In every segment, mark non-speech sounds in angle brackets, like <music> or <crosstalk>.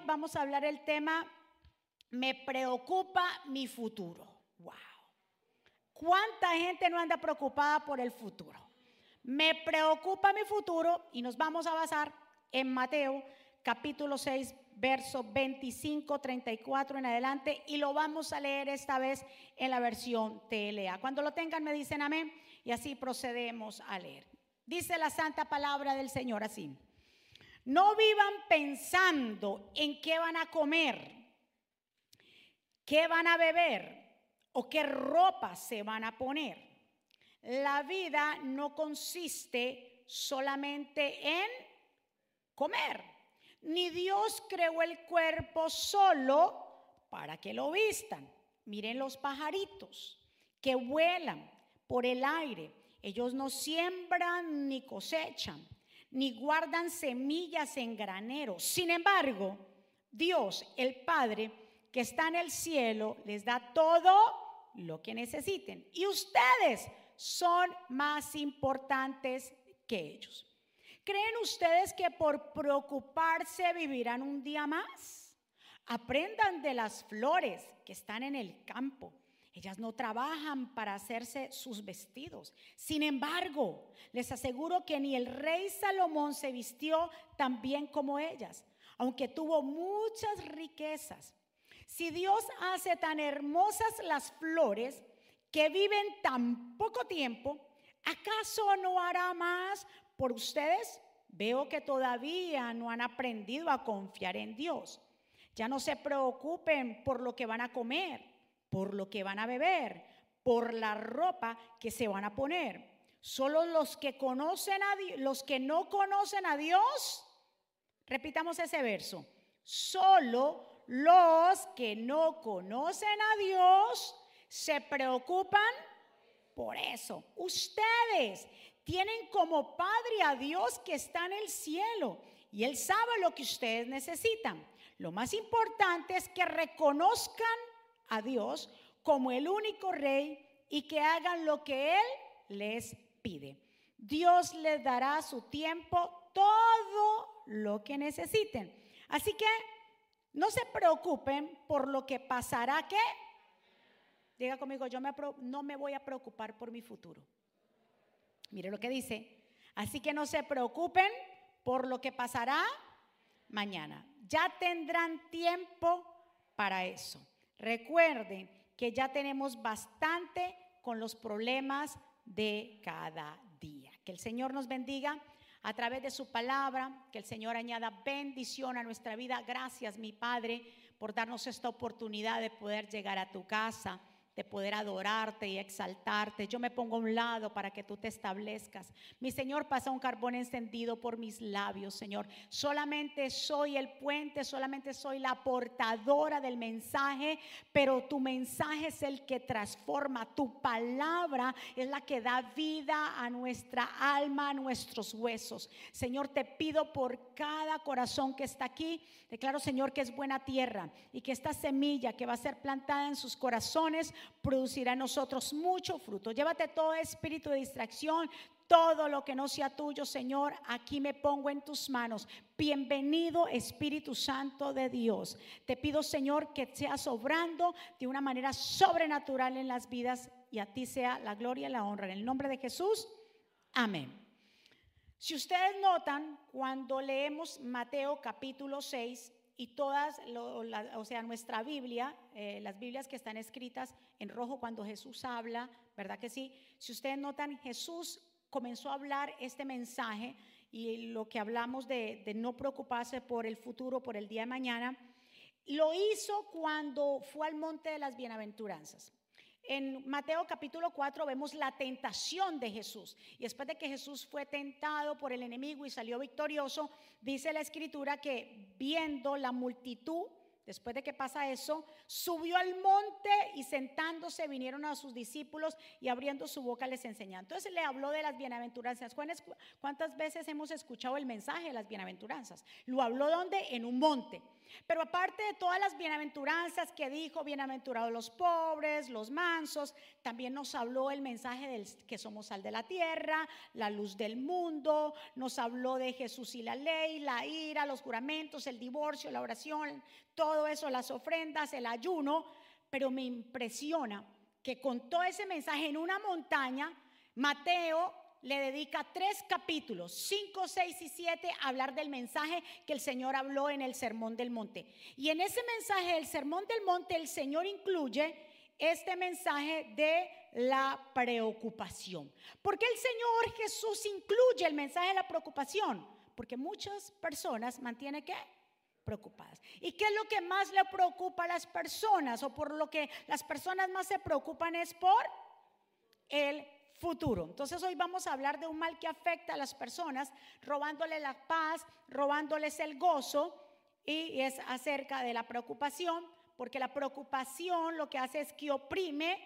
vamos a hablar el tema Me preocupa mi futuro. Wow. ¿Cuánta gente no anda preocupada por el futuro? Me preocupa mi futuro y nos vamos a basar en Mateo capítulo 6, verso 25, 34 en adelante y lo vamos a leer esta vez en la versión TLA. Cuando lo tengan me dicen amén y así procedemos a leer. Dice la santa palabra del Señor así. No vivan pensando en qué van a comer, qué van a beber o qué ropa se van a poner. La vida no consiste solamente en comer ni Dios creó el cuerpo solo para que lo vistan. Miren los pajaritos que vuelan por el aire. Ellos no siembran ni cosechan, ni guardan semillas en granero. Sin embargo, Dios, el Padre, que está en el cielo, les da todo lo que necesiten. Y ustedes son más importantes que ellos. ¿Creen ustedes que por preocuparse vivirán un día más? Aprendan de las flores que están en el campo. Ellas no trabajan para hacerse sus vestidos. Sin embargo, les aseguro que ni el rey Salomón se vistió tan bien como ellas, aunque tuvo muchas riquezas. Si Dios hace tan hermosas las flores que viven tan poco tiempo, ¿acaso no hará más por ustedes, veo que todavía no han aprendido a confiar en Dios. Ya no se preocupen por lo que van a comer, por lo que van a beber, por la ropa que se van a poner. Solo los que conocen a Dios, los que no conocen a Dios, repitamos ese verso. Solo los que no conocen a Dios se preocupan por eso. Ustedes tienen como Padre a Dios que está en el cielo y Él sabe lo que ustedes necesitan. Lo más importante es que reconozcan a Dios como el único rey y que hagan lo que Él les pide. Dios les dará a su tiempo todo lo que necesiten. Así que no se preocupen por lo que pasará que... Diga conmigo, yo no me voy a preocupar por mi futuro. Mire lo que dice. Así que no se preocupen por lo que pasará mañana. Ya tendrán tiempo para eso. Recuerden que ya tenemos bastante con los problemas de cada día. Que el Señor nos bendiga a través de su palabra, que el Señor añada bendición a nuestra vida. Gracias, mi Padre, por darnos esta oportunidad de poder llegar a tu casa de poder adorarte y exaltarte. Yo me pongo a un lado para que tú te establezcas. Mi Señor, pasa un carbón encendido por mis labios, Señor. Solamente soy el puente, solamente soy la portadora del mensaje, pero tu mensaje es el que transforma. Tu palabra es la que da vida a nuestra alma, a nuestros huesos. Señor, te pido por cada corazón que está aquí. Declaro, Señor, que es buena tierra y que esta semilla que va a ser plantada en sus corazones producirá en nosotros mucho fruto. Llévate todo espíritu de distracción, todo lo que no sea tuyo, Señor, aquí me pongo en tus manos. Bienvenido Espíritu Santo de Dios. Te pido, Señor, que seas obrando de una manera sobrenatural en las vidas y a ti sea la gloria y la honra. En el nombre de Jesús, amén. Si ustedes notan, cuando leemos Mateo capítulo 6, y todas, o sea, nuestra Biblia, eh, las Biblias que están escritas en rojo cuando Jesús habla, ¿verdad que sí? Si ustedes notan, Jesús comenzó a hablar este mensaje y lo que hablamos de, de no preocuparse por el futuro, por el día de mañana, lo hizo cuando fue al monte de las bienaventuranzas. En Mateo capítulo 4 vemos la tentación de Jesús. Y después de que Jesús fue tentado por el enemigo y salió victorioso, dice la escritura que viendo la multitud, después de que pasa eso, subió al monte y sentándose vinieron a sus discípulos y abriendo su boca les enseñó. Entonces le habló de las bienaventuranzas. ¿Cuántas veces hemos escuchado el mensaje de las bienaventuranzas? Lo habló donde? En un monte. Pero aparte de todas las bienaventuranzas que dijo, bienaventurados los pobres, los mansos, también nos habló el mensaje del que somos sal de la tierra, la luz del mundo, nos habló de Jesús y la ley, la ira, los juramentos, el divorcio, la oración, todo eso, las ofrendas, el ayuno, pero me impresiona que con todo ese mensaje en una montaña, Mateo le dedica tres capítulos, cinco, seis y siete, a hablar del mensaje que el Señor habló en el Sermón del Monte. Y en ese mensaje del Sermón del Monte, el Señor incluye este mensaje de la preocupación. ¿Por qué el Señor Jesús incluye el mensaje de la preocupación? Porque muchas personas mantienen que preocupadas. ¿Y qué es lo que más le preocupa a las personas? O por lo que las personas más se preocupan es por el futuro. Entonces hoy vamos a hablar de un mal que afecta a las personas, robándole la paz, robándoles el gozo, y es acerca de la preocupación, porque la preocupación lo que hace es que oprime,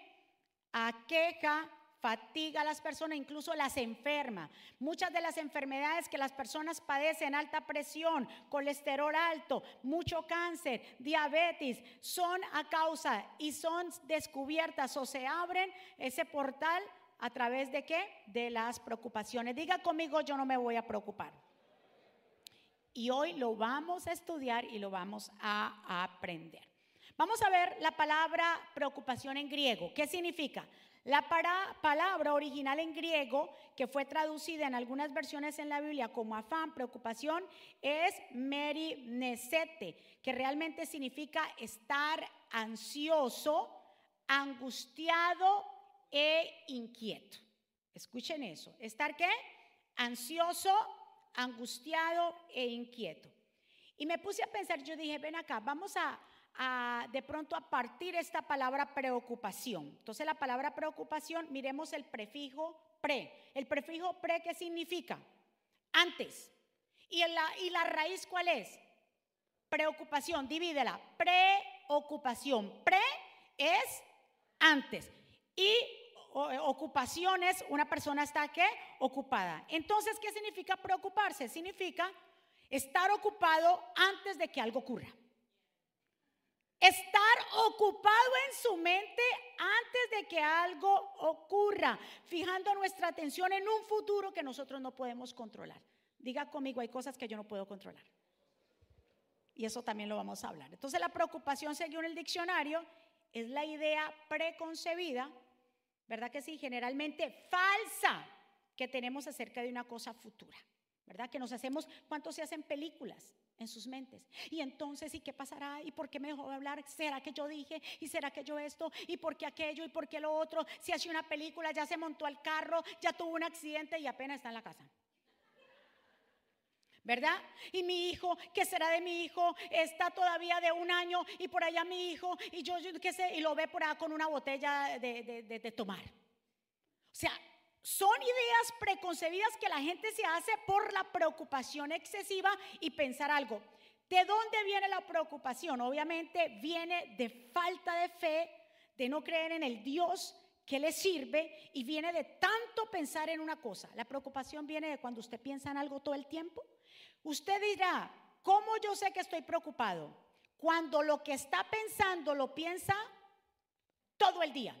aqueja, fatiga a las personas, incluso las enferma. Muchas de las enfermedades que las personas padecen, alta presión, colesterol alto, mucho cáncer, diabetes, son a causa y son descubiertas o se abren ese portal ¿A través de qué? De las preocupaciones. Diga conmigo, yo no me voy a preocupar. Y hoy lo vamos a estudiar y lo vamos a aprender. Vamos a ver la palabra preocupación en griego. ¿Qué significa? La palabra original en griego, que fue traducida en algunas versiones en la Biblia como afán, preocupación, es merinesete, que realmente significa estar ansioso, angustiado e inquieto. Escuchen eso. ¿Estar qué? Ansioso, angustiado e inquieto. Y me puse a pensar, yo dije, ven acá, vamos a, de pronto a partir esta palabra preocupación. Entonces la palabra preocupación, miremos el prefijo pre. El prefijo pre, ¿qué significa? Antes. ¿Y la, y la raíz cuál es? Preocupación, divídela. Preocupación. Pre es antes. Y ocupaciones, una persona está ¿qué? Ocupada. Entonces, ¿qué significa preocuparse? Significa estar ocupado antes de que algo ocurra. Estar ocupado en su mente antes de que algo ocurra, fijando nuestra atención en un futuro que nosotros no podemos controlar. Diga conmigo, hay cosas que yo no puedo controlar. Y eso también lo vamos a hablar. Entonces la preocupación, según el diccionario, es la idea preconcebida ¿verdad que sí? Generalmente falsa que tenemos acerca de una cosa futura, ¿verdad? Que nos hacemos, ¿cuántos se hacen películas en sus mentes? Y entonces, ¿y qué pasará? ¿Y por qué me dejó de hablar? ¿Será que yo dije? ¿Y será que yo esto? ¿Y por qué aquello? ¿Y por qué lo otro? Si hace una película, ya se montó al carro, ya tuvo un accidente y apenas está en la casa. ¿Verdad? Y mi hijo, ¿qué será de mi hijo? Está todavía de un año y por allá mi hijo, y yo, qué sé, y lo ve por allá con una botella de, de tomar. O sea, son ideas preconcebidas que la gente se hace por la preocupación excesiva y pensar algo. ¿De dónde viene la preocupación? Obviamente viene de falta de fe, de no creer en el Dios que le sirve y viene de tanto pensar en una cosa. La preocupación viene de cuando usted piensa en algo todo el tiempo Usted dirá, ¿cómo yo sé que estoy preocupado? Cuando lo que está pensando lo piensa todo el día.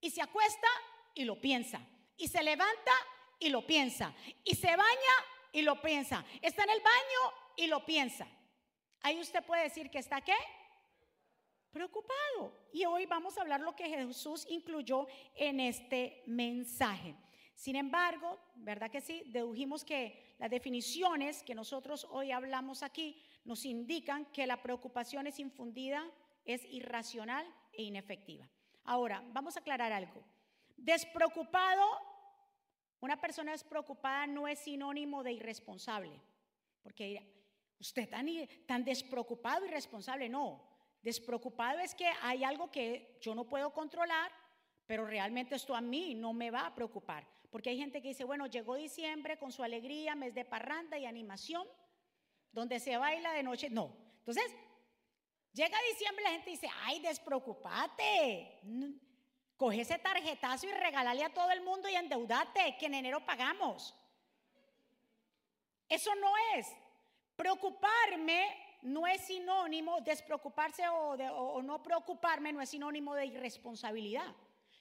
Y se acuesta y lo piensa. Y se levanta y lo piensa. Y se baña y lo piensa. Está en el baño y lo piensa. Ahí usted puede decir que está qué? Preocupado. Y hoy vamos a hablar lo que Jesús incluyó en este mensaje. Sin embargo, ¿verdad que sí? Dedujimos que las definiciones que nosotros hoy hablamos aquí nos indican que la preocupación es infundida, es irracional e inefectiva. Ahora, vamos a aclarar algo. Despreocupado, una persona despreocupada no es sinónimo de irresponsable, porque usted tan, tan despreocupado, irresponsable, no. Despreocupado es que hay algo que yo no puedo controlar, pero realmente esto a mí no me va a preocupar. Porque hay gente que dice, bueno, llegó diciembre con su alegría, mes de parranda y animación, donde se baila de noche. No. Entonces, llega diciembre y la gente dice, ay, despreocupate. Coge ese tarjetazo y regálale a todo el mundo y endeudate, que en enero pagamos. Eso no es. Preocuparme no es sinónimo, despreocuparse o, o no preocuparme no es sinónimo de irresponsabilidad.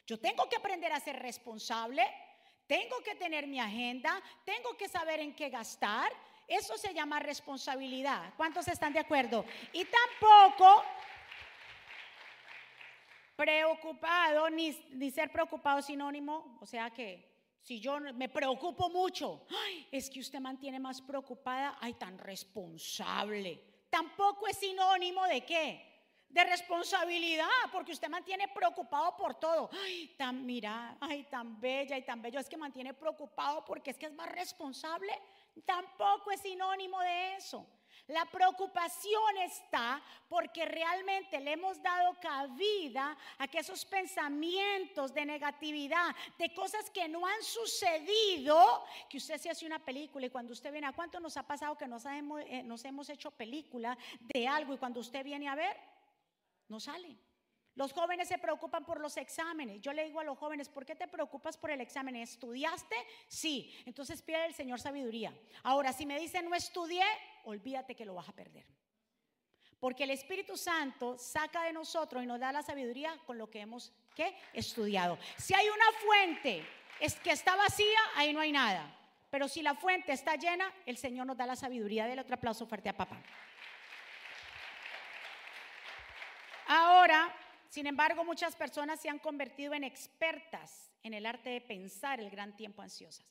Yo tengo que aprender a ser responsable, tengo que tener mi agenda, tengo que saber en qué gastar. Eso se llama responsabilidad. ¿Cuántos están de acuerdo? Y tampoco preocupado, ni, ni ser preocupado sinónimo, o sea que si yo me preocupo mucho, es que usted mantiene más preocupada, ay, tan responsable. Tampoco es sinónimo de qué? De responsabilidad, porque usted mantiene preocupado por todo. Ay, tan mira, ay, tan bella y tan bello. Es que mantiene preocupado porque es que es más responsable. Tampoco es sinónimo de eso. La preocupación está porque realmente le hemos dado cabida a que esos pensamientos de negatividad, de cosas que no han sucedido, que usted se hace una película y cuando usted viene, ¿a cuánto nos ha pasado que nos hemos, eh, nos hemos hecho película de algo y cuando usted viene a ver, no sale? Los jóvenes se preocupan por los exámenes. Yo le digo a los jóvenes, ¿por qué te preocupas por el examen? ¿Estudiaste? Sí. Entonces pide al Señor sabiduría. Ahora, si me dice no estudié, olvídate que lo vas a perder. Porque el Espíritu Santo saca de nosotros y nos da la sabiduría con lo que hemos ¿qué? estudiado. Si hay una fuente es que está vacía, ahí no hay nada. Pero si la fuente está llena, el Señor nos da la sabiduría. Del otro aplauso fuerte a papá. Ahora, sin embargo, muchas personas se han convertido en expertas en el arte de pensar el gran tiempo ansiosas.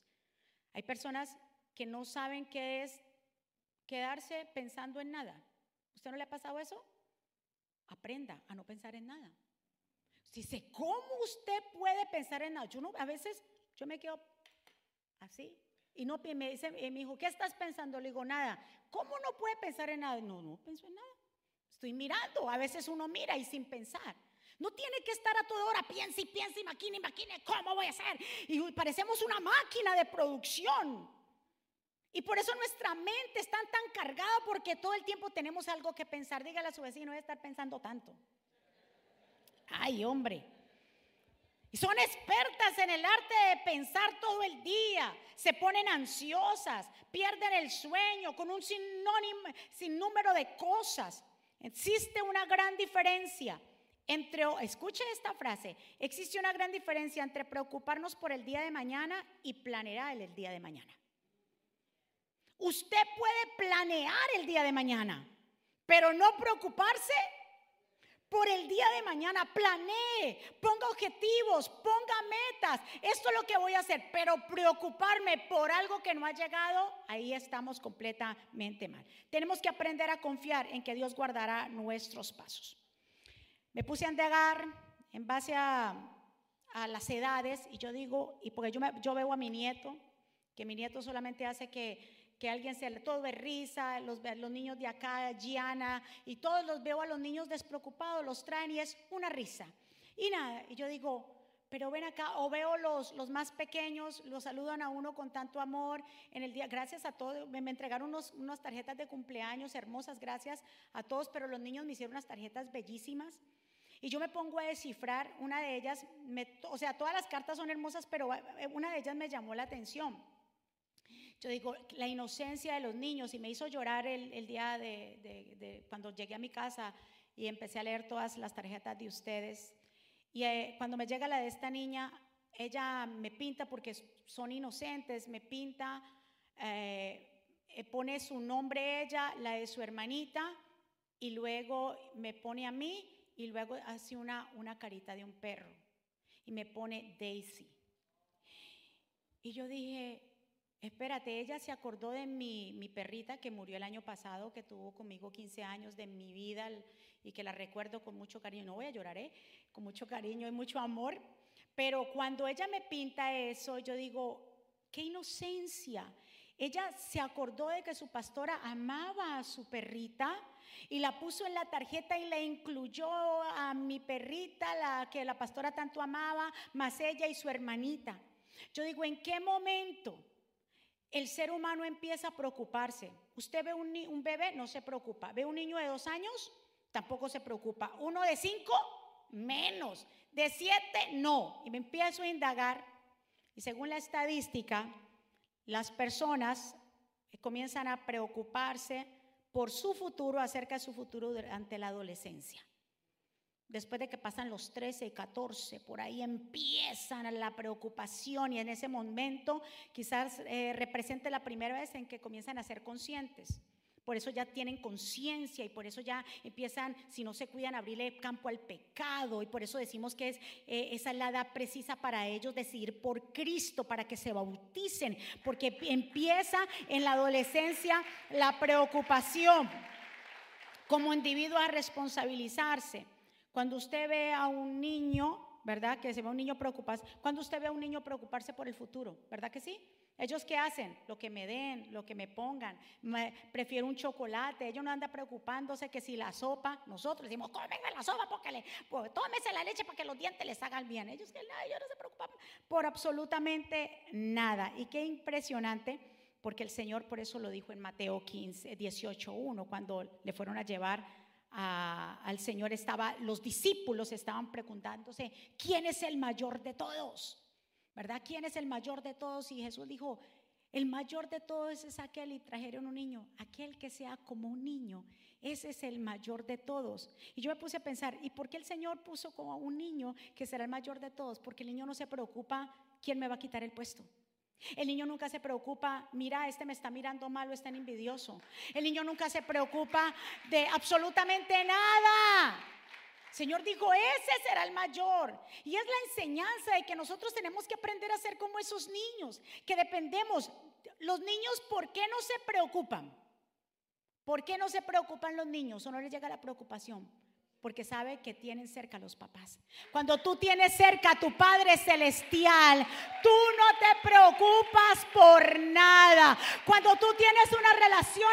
Hay personas que no saben qué es quedarse pensando en nada. ¿Usted no le ha pasado eso? Aprenda a no pensar en nada. Dice, ¿cómo usted puede pensar en nada? Yo no, a veces yo me quedo así y no me dice mi hijo, ¿qué estás pensando? Le digo, nada. ¿Cómo no puede pensar en nada? No, no pienso en nada. Estoy mirando. A veces uno mira y sin pensar. No tiene que estar a toda hora, piensa y piensa y maquina y maquina, ¿cómo voy a hacer? Y parecemos una máquina de producción. Y por eso nuestra mente está tan cargada porque todo el tiempo tenemos algo que pensar. Dígale a su vecino, de estar pensando tanto. Ay, hombre. Y son expertas en el arte de pensar todo el día. Se ponen ansiosas, pierden el sueño con un sinnúmero de cosas. Existe una gran diferencia entre, escuche esta frase, existe una gran diferencia entre preocuparnos por el día de mañana y planear el día de mañana. Usted puede planear el día de mañana, pero no preocuparse por el día de mañana. Planee, ponga objetivos, ponga metas. Esto es lo que voy a hacer, pero preocuparme por algo que no ha llegado, ahí estamos completamente mal. Tenemos que aprender a confiar en que Dios guardará nuestros pasos. Me puse a indagar en base a, las edades y yo digo, y porque yo, yo veo a mi nieto, que mi nieto solamente hace que, que alguien se todo de risa, los, los niños de acá, Gianna, y todos los veo a los niños despreocupados, los traen y es una risa. Y nada, y yo digo, pero ven acá, o veo los, los más pequeños, los saludan a uno con tanto amor en el día, gracias a todos, me, entregaron unos, unas tarjetas de cumpleaños hermosas, gracias a todos, pero los niños me hicieron unas tarjetas bellísimas. Y yo me pongo a descifrar una de ellas, o sea, todas las cartas son hermosas, pero eh, una de ellas me llamó la atención. Yo digo, la inocencia de los niños, y me hizo llorar el, día de, cuando llegué a mi casa y empecé a leer todas las tarjetas de ustedes. Y eh, cuando me llega la de esta niña, ella me pinta porque son inocentes, me pinta, eh, pone su nombre ella, la de su hermanita, y luego me pone a mí y luego hace una, una carita de un perro y me pone Daisy. Y yo dije, espérate, ella se acordó de mi, mi, perrita que murió el año pasado, que tuvo conmigo 15 años de mi vida y que la recuerdo con mucho cariño. No voy a llorar, ¿eh? con mucho cariño y mucho amor. Pero cuando ella me pinta eso, yo digo, qué inocencia. Ella se acordó de que su pastora amaba a su perrita y la puso en la tarjeta y la incluyó a mi perrita, la que la pastora tanto amaba, más ella y su hermanita. Yo digo, ¿en qué momento el ser humano empieza a preocuparse? Usted ve un, bebé, no se preocupa. Ve un niño de dos años, tampoco se preocupa. Uno de cinco, menos. De siete, no. Y me empiezo a indagar. Y según la estadística, las personas comienzan a preocuparse por su futuro, acerca de su futuro durante la adolescencia. Después de que pasan los 13 y 14, por ahí empiezan la preocupación y en ese momento quizás eh, represente la primera vez en que comienzan a ser conscientes. Por eso ya tienen conciencia y por eso ya empiezan, si no se cuidan, a abrirle campo al pecado. Y por eso decimos que es, eh, esa es la edad precisa para ellos decidir por Cristo, para que se bauticen. Porque empieza en la adolescencia la preocupación como individuo a responsabilizarse. Cuando usted ve a un niño, ¿verdad? Que se ve a un niño preocuparse. Cuando usted ve a un niño preocuparse por el futuro, ¿verdad que sí? ¿Ellos qué hacen? Lo que me den, lo que me pongan. prefiero un chocolate. Ellos no andan preocupándose que si la sopa, nosotros decimos, cómenme la sopa porque le, pues, tómese la leche para que los dientes les hagan bien. Ellos, ellos no se preocupan por absolutamente nada. Y qué impresionante, porque el Señor por eso lo dijo en Mateo 15, 18, 1, cuando le fueron a llevar al Señor, estaba, los discípulos estaban preguntándose, ¿quién es el mayor de todos? ¿verdad? ¿Quién es el mayor de todos? Y Jesús dijo, el mayor de todos es aquel y trajeron un niño, aquel que sea como un niño. Ese es el mayor de todos. Y yo me puse a pensar, ¿y por qué el Señor puso como un niño que será el mayor de todos? Porque el niño no se preocupa quién me va a quitar el puesto. El niño nunca se preocupa, mira, este me está mirando mal o está envidioso. El niño nunca se preocupa de absolutamente nada. Señor dijo, ese será el mayor. Y es la enseñanza de que nosotros tenemos que aprender a ser como esos niños, que dependemos. Los niños, ¿por qué no se preocupan? ¿Por qué no se preocupan los niños o no les llega la preocupación? Porque sabe que tienen cerca a los papás. Cuando tú tienes cerca a tu Padre Celestial, tú no te preocupas por nada. Cuando tú tienes una relación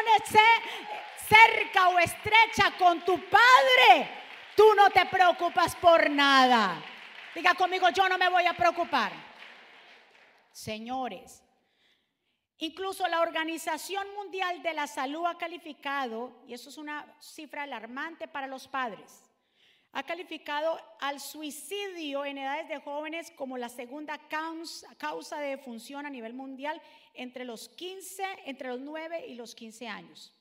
cerca o estrecha con tu Padre, Tú no te preocupas por nada. Diga conmigo, yo no me voy a preocupar. Señores, incluso la Organización Mundial de la Salud ha calificado, y eso es una cifra alarmante para los padres, ha calificado al suicidio en edades de jóvenes como la segunda causa, de función a nivel mundial entre los 15, entre los 9 y los 15 años.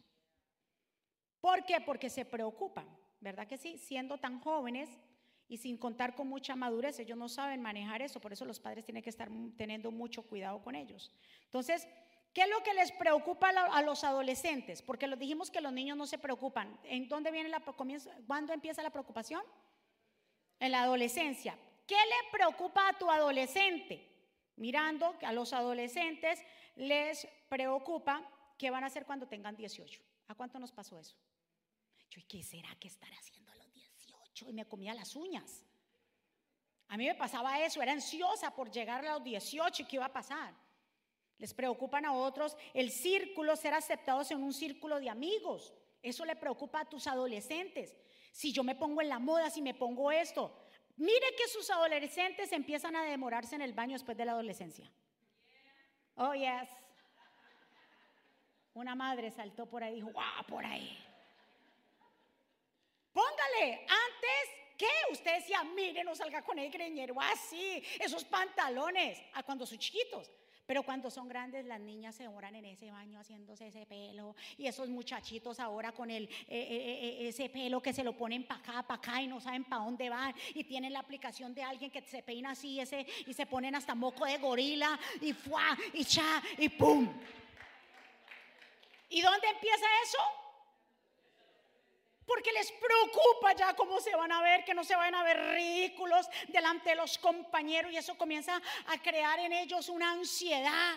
¿Por qué? Porque se preocupan. ¿verdad que sí? Siendo tan jóvenes y sin contar con mucha madurez, ellos no saben manejar eso, por eso los padres tienen que estar teniendo mucho cuidado con ellos. Entonces, ¿qué es lo que les preocupa a los adolescentes? Porque los dijimos que los niños no se preocupan. ¿En dónde viene la cuándo empieza la preocupación? En la adolescencia. ¿Qué le preocupa a tu adolescente? Mirando a los adolescentes les preocupa qué van a hacer cuando tengan 18. ¿A cuánto nos pasó eso? ¿y qué será que estará haciendo a los 18? Y me comía las uñas. A mí me pasaba eso, era ansiosa por llegar a los 18 y qué iba a pasar. Les preocupan a otros el círculo, ser aceptados en un círculo de amigos. Eso le preocupa a tus adolescentes. Si yo me pongo en la moda, si me pongo esto. Mire que sus adolescentes empiezan a demorarse en el baño después de la adolescencia. Oh, yes. Una madre saltó por ahí y dijo, ¡guau! Por ahí. Póngale, antes que usted decía, mire, no salga con el greñero así, esos pantalones, a cuando son chiquitos. Pero cuando son grandes, las niñas se demoran en ese baño haciéndose ese pelo. Y esos muchachitos ahora con el, eh, eh, eh, ese pelo que se lo ponen para acá, para acá y no saben para dónde van. Y tienen la aplicación de alguien que se peina así ese, y se ponen hasta moco de gorila y fuá, y cha, y pum. ¿Y dónde empieza eso? Porque les preocupa ya cómo se van a ver, que no se van a ver ridículos delante de los compañeros y eso comienza a crear en ellos una ansiedad.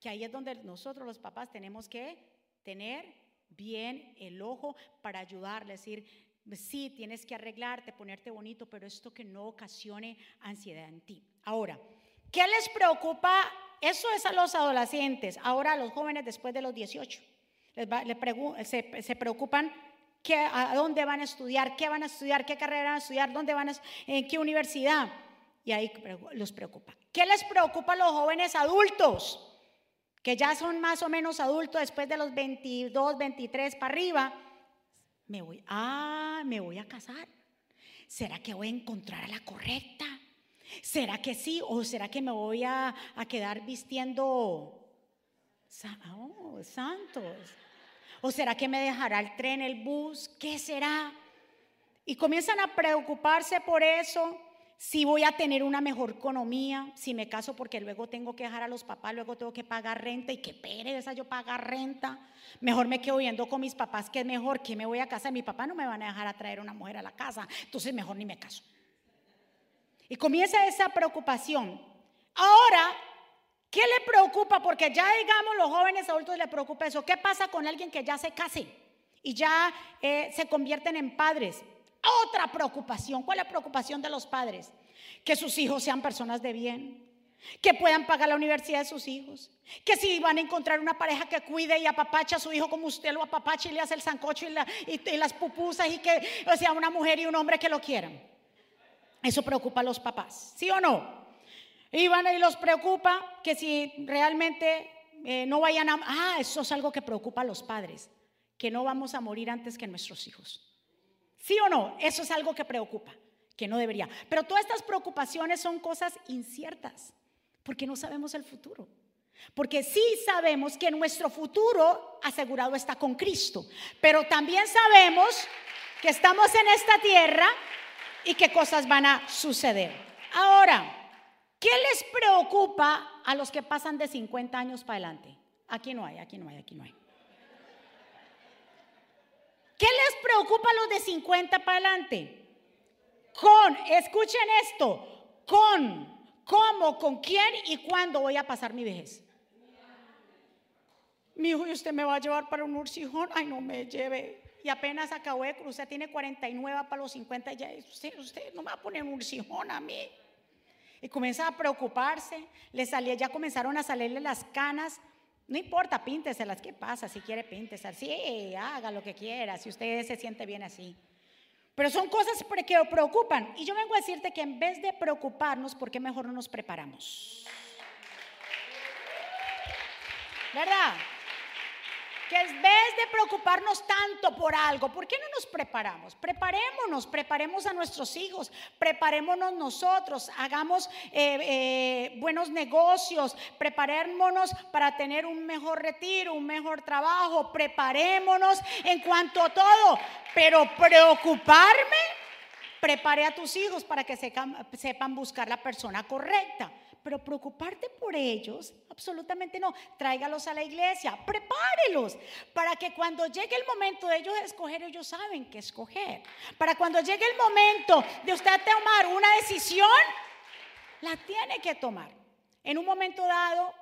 Que ahí es donde nosotros los papás tenemos que tener bien el ojo para ayudarles, decir, sí, tienes que arreglarte, ponerte bonito, pero esto que no ocasione ansiedad en ti. Ahora, ¿qué les preocupa? Eso es a los adolescentes, ahora a los jóvenes después de los 18. Les se, se preocupan a dónde van a estudiar, qué van a estudiar, qué carrera van a estudiar, dónde van a, en qué universidad. Y ahí los preocupa. ¿Qué les preocupa a los jóvenes adultos? Que ya son más o menos adultos después de los 22, 23 para arriba. Me voy, ah, me voy a casar. ¿Será que voy a encontrar a la correcta? ¿Será que sí? ¿O será que me voy a, quedar vistiendo oh, santos? ¿O será que me dejará el tren, el bus? ¿Qué será? Y comienzan a preocuparse por eso si voy a tener una mejor economía, si me caso porque luego tengo que dejar a los papás, luego tengo que pagar renta y qué pereza yo pagar renta. Mejor me quedo viendo con mis papás que es mejor que me voy a casa. Mi papá no me van a dejar a traer una mujer a la casa, entonces mejor ni me caso. Y comienza esa preocupación. Ahora, ¿qué le preocupa? Porque ya digamos los jóvenes adultos le preocupa eso. ¿Qué pasa con alguien que ya se case y ya eh, se convierten en padres? Otra preocupación. ¿Cuál es la preocupación de los padres? Que sus hijos sean personas de bien, que puedan pagar la universidad de sus hijos, que si van a encontrar una pareja que cuide y apapacha a su hijo como usted lo apapacha y le hace el sancocho y, las pupusas y que sea una mujer y un hombre que lo quieran. Eso preocupa a los papás, ¿sí o no? Y van y los preocupa que si realmente eh, no vayan a... Ah, eso es algo que preocupa a los padres, que no vamos a morir antes que nuestros hijos. ¿Sí o no? Eso es algo que preocupa, que no debería. Pero todas estas preocupaciones son cosas inciertas, porque no sabemos el futuro. Porque sí sabemos que nuestro futuro asegurado está con Cristo, pero también sabemos que estamos en esta tierra y que cosas van a suceder. Ahora, ¿qué les preocupa a los que pasan de 50 años para adelante? Aquí no hay, aquí no hay, aquí no hay. ¿Qué les preocupa a los de 50 para adelante? Con, escuchen esto, con, cómo, con quién y cuándo voy a pasar mi vejez. Mi hijo, ¿y usted me va a llevar para un ursijón? Ay, no me lleve. Y apenas acabó de cruzar, tiene 49 para los 50, ya usted, usted no me va a poner un ursijón a mí. Y comienza a preocuparse, le salía, ya comenzaron a salirle las canas, no importa, pínteselas, ¿qué pasa? Si quiere, pínteselas. Sí, haga lo que quiera, si usted se siente bien así. Pero son cosas que preocupan. Y yo vengo a decirte que en vez de preocuparnos, ¿por qué mejor no nos preparamos? ¿Verdad? Que en vez de preocuparnos tanto por algo, ¿por qué no nos preparamos? Preparémonos, preparemos a nuestros hijos, preparémonos nosotros, hagamos eh, eh, buenos negocios, preparémonos para tener un mejor retiro, un mejor trabajo, preparémonos en cuanto a todo, pero preocuparme, prepare a tus hijos para que sepan buscar la persona correcta pero preocuparte por ellos, absolutamente no. Tráigalos a la iglesia, prepárelos para que cuando llegue el momento de ellos escoger, ellos saben qué escoger. Para cuando llegue el momento de usted tomar una decisión, la tiene que tomar. En un momento dado,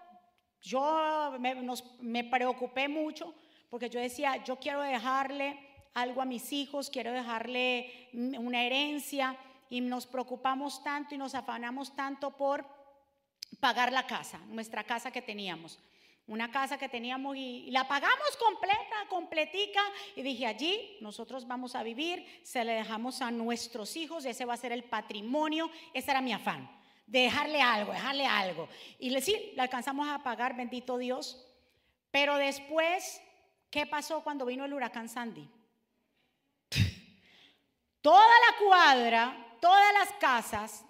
yo me, me preocupé mucho porque yo decía, yo quiero dejarle algo a mis hijos, quiero dejarle una herencia y nos preocupamos tanto y nos afanamos tanto por pagar la casa, nuestra casa que teníamos. Una casa que teníamos y, la pagamos completa, completica. Y dije, allí nosotros vamos a vivir, se le dejamos a nuestros hijos, ese va a ser el patrimonio. Ese era mi afán, de dejarle algo, dejarle algo. Y le, sí, le alcanzamos a pagar, bendito Dios. Pero después, ¿qué pasó cuando vino el huracán Sandy? <laughs> Toda la cuadra, todas las casas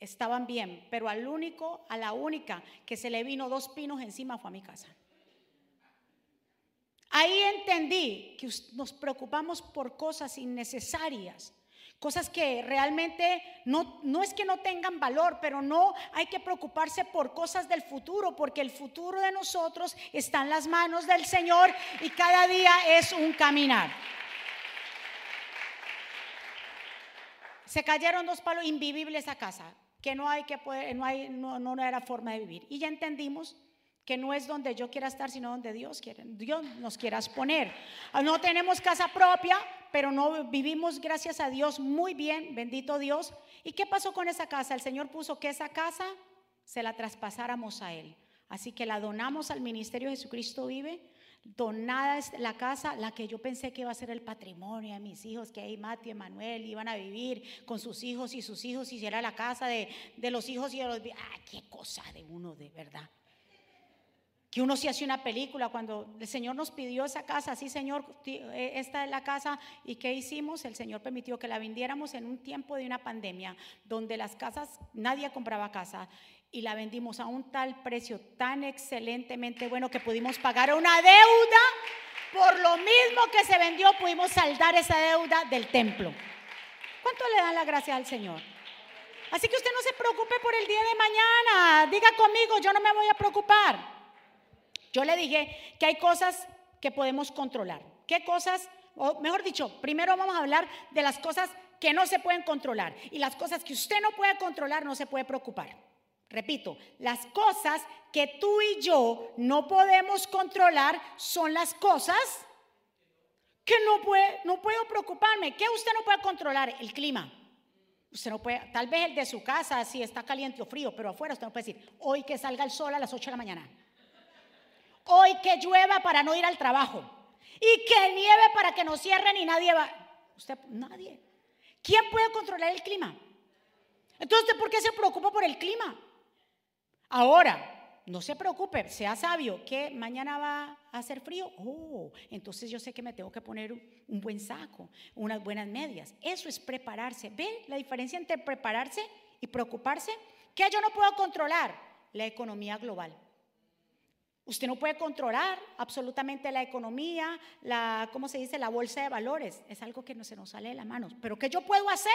estaban bien, pero al único, a la única que se le vino dos pinos encima fue a mi casa. Ahí entendí que nos preocupamos por cosas innecesarias, cosas que realmente no, no es que no tengan valor, pero no hay que preocuparse por cosas del futuro, porque el futuro de nosotros está en las manos del Señor y cada día es un caminar. Se cayeron dos palos invivibles a casa que no hay que poder, no hay, no, no era forma de vivir. Y ya entendimos que no es donde yo quiera estar, sino donde Dios quiere, Dios nos quiera poner. No tenemos casa propia, pero no vivimos, gracias a Dios, muy bien, bendito Dios. ¿Y qué pasó con esa casa? El Señor puso que esa casa se la traspasáramos a Él. Así que la donamos al Ministerio Jesucristo Vive donada es la casa, la que yo pensé que iba a ser el patrimonio de mis hijos, que ahí Mati y Manuel iban a vivir con sus hijos y sus hijos, y era la casa de, los hijos y de los... ¡Ah, qué cosa de uno de verdad! Que uno se hace una película cuando el Señor nos pidió esa casa, sí Señor, eh, esta es la casa, ¿y qué hicimos? El Señor permitió que la vendiéramos en un tiempo de una pandemia, donde las casas, nadie compraba casa, y la vendimos a un tal precio tan excelentemente bueno que pudimos pagar una deuda por lo mismo que se vendió, pudimos saldar esa deuda del templo. ¿Cuánto le dan la gracia al Señor? Así que usted no se preocupe por el día de mañana. Diga conmigo, yo no me voy a preocupar. Yo le dije que hay cosas que podemos controlar. ¿Qué cosas? O mejor dicho, primero vamos a hablar de las cosas que no se pueden controlar. Y las cosas que usted no puede controlar no se puede preocupar. Repito, las cosas que tú y yo no podemos controlar son las cosas que no, puede, no puedo preocuparme. ¿Qué usted no puede controlar? El clima. Usted no puede, tal vez el de su casa, si está caliente o frío, pero afuera usted no puede decir, hoy que salga el sol a las 8 de la mañana. Hoy que llueva para no ir al trabajo. Y que nieve para que no cierren y nadie va. Usted, nadie. ¿Quién puede controlar el clima? Entonces, ¿por qué se preocupa por el clima? Ahora, no se preocupe, sea sabio, que mañana va a hacer frío. Oh, entonces yo sé que me tengo que poner un buen saco, unas buenas medias. Eso es prepararse. ¿Ven la diferencia entre prepararse y preocuparse? Que yo no puedo controlar la economía global. Usted no puede controlar absolutamente la economía, la, ¿cómo se dice? La bolsa de valores. Es algo que no se nos sale de las manos. Pero ¿qué yo puedo hacer?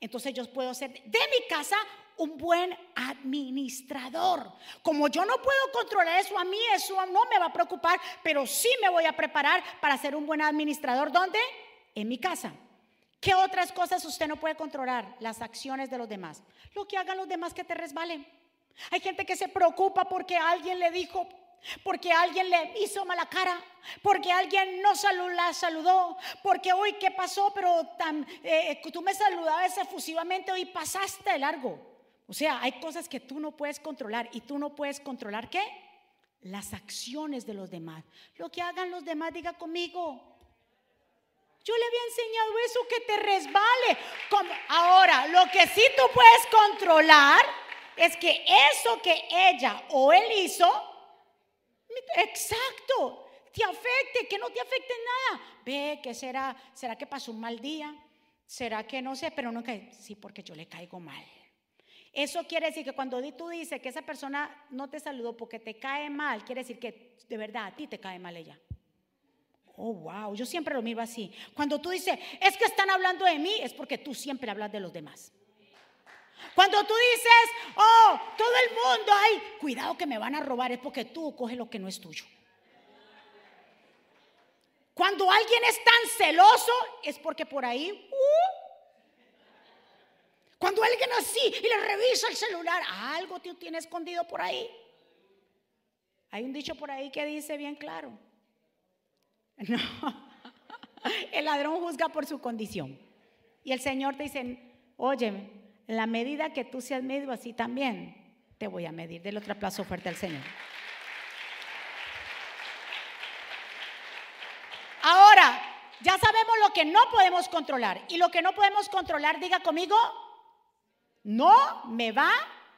Entonces yo puedo ser de mi casa un buen administrador. Como yo no puedo controlar eso a mí, eso no me va a preocupar, pero sí me voy a preparar para ser un buen administrador. ¿Dónde? En mi casa. ¿Qué otras cosas usted no puede controlar? Las acciones de los demás. Lo que hagan los demás que te resbalen. Hay gente que se preocupa porque alguien le dijo, porque alguien le hizo mala cara, porque alguien no la saludó, porque hoy qué pasó, pero tan, eh, tú me saludabas efusivamente, hoy pasaste de largo. O sea, hay cosas que tú no puedes controlar y tú no puedes controlar qué? Las acciones de los demás. Lo que hagan los demás, diga conmigo. Yo le había enseñado eso que te resbale. Ahora, lo que sí tú puedes controlar es que eso que ella o él hizo Exacto. Te afecte, que no te afecte nada. Ve, que será? ¿Será que pasó un mal día? ¿Será que no sé? Pero no que sí, porque yo le caigo mal. Eso quiere decir que cuando tú dices que esa persona no te saludó porque te cae mal, quiere decir que de verdad a ti te cae mal ella. Oh, wow, yo siempre lo miro así. Cuando tú dices, es que están hablando de mí, es porque tú siempre hablas de los demás. Cuando tú dices, oh, todo el mundo, ay, cuidado que me van a robar, es porque tú coges lo que no es tuyo. Cuando alguien es tan celoso, es porque por ahí, uh, cuando alguien así y le revisa el celular, algo tú tiene escondido por ahí. Hay un dicho por ahí que dice bien claro. <laughs> No, el ladrón juzga por su condición. Y el Señor te dice, óyeme, en la medida que tú seas medido, así también te voy a medir. Del otro aplauso fuerte al Señor. Ahora, ya sabemos lo que no podemos controlar. Y lo que no podemos controlar, diga conmigo, no me va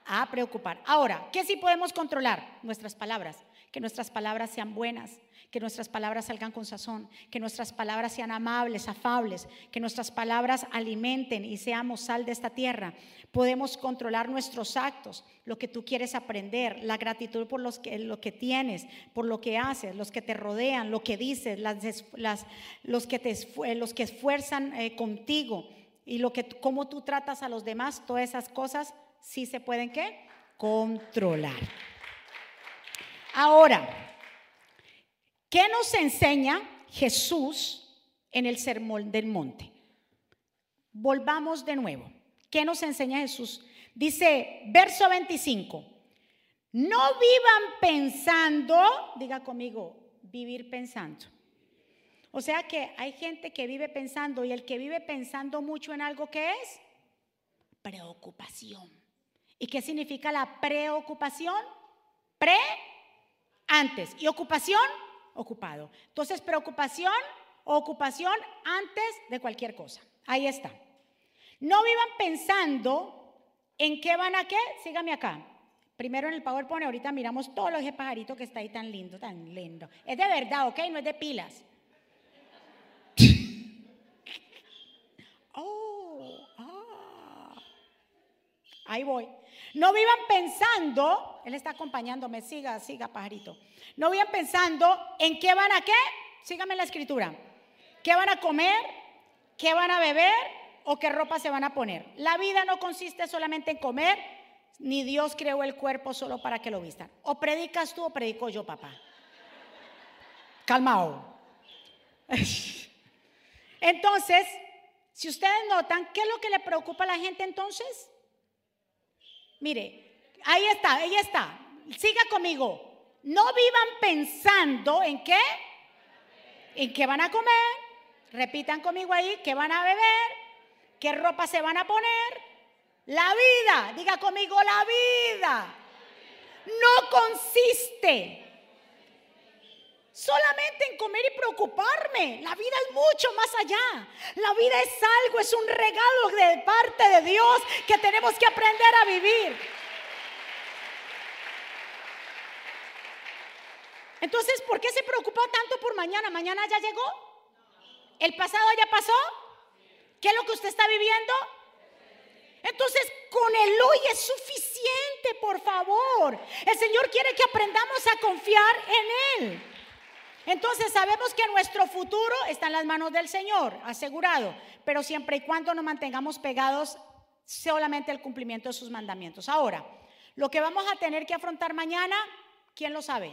a preocupar. Ahora, ¿qué sí podemos controlar? Nuestras palabras. Que nuestras palabras sean buenas, que nuestras palabras salgan con sazón, que nuestras palabras sean amables, afables, que nuestras palabras alimenten y seamos sal de esta tierra. Podemos controlar nuestros actos, lo que tú quieres aprender, la gratitud por los que, lo que tienes, por lo que haces, los que te rodean, lo que dices, los, que te, los que esfuerzan eh, contigo y lo que, cómo tú tratas a los demás, todas esas cosas sí se pueden ¿qué? controlar. Ahora, ¿Qué nos enseña Jesús en el sermón del monte? Volvamos de nuevo. ¿Qué nos enseña Jesús? Dice, verso 25, no vivan pensando, diga conmigo, vivir pensando. O sea que hay gente que vive pensando y el que vive pensando mucho en algo que es preocupación. ¿Y qué significa la preocupación? Pre antes y ocupación ocupado. Entonces, preocupación ocupación antes de cualquier cosa. Ahí está. No vivan pensando en qué van a qué. Sígame acá. Primero en el PowerPoint, ahorita miramos todo ese pajarito que está ahí tan lindo, tan lindo. Es de verdad, ¿ok? No es de pilas. <laughs> oh, ah. Ahí voy. No vivan pensando, él está acompañándome, siga, siga, pajarito. No vivan pensando en qué van a qué, Sígame la escritura. ¿Qué van a comer? ¿Qué van a beber? ¿O qué ropa se van a poner? La vida no consiste solamente en comer, ni Dios creó el cuerpo solo para que lo vistan. O predicas tú o predico yo, papá. Calmao. <laughs> Entonces, si ustedes notan, ¿qué es lo que le preocupa a la gente entonces? Mire, ahí está, ahí está. Siga conmigo. No vivan pensando en qué, en qué van a comer. Repitan conmigo ahí, qué van a beber, qué ropa se van a poner. La vida, diga conmigo, la vida no consiste solamente en comer y preocuparme. La vida es mucho más allá. La vida es algo, es un regalo de parte de Dios que tenemos que aprender a vivir. Entonces, ¿por qué se preocupa tanto por mañana? ¿Mañana ya llegó? ¿El pasado ya pasó? ¿Qué es lo que usted está viviendo? Entonces, con el hoy es suficiente, por favor. El Señor quiere que aprendamos a confiar en Él. Entonces sabemos que nuestro futuro está en las manos del Señor, asegurado, pero siempre y cuando nos mantengamos pegados solamente al cumplimiento de sus mandamientos. Ahora, lo que vamos a tener que afrontar mañana, ¿quién lo sabe?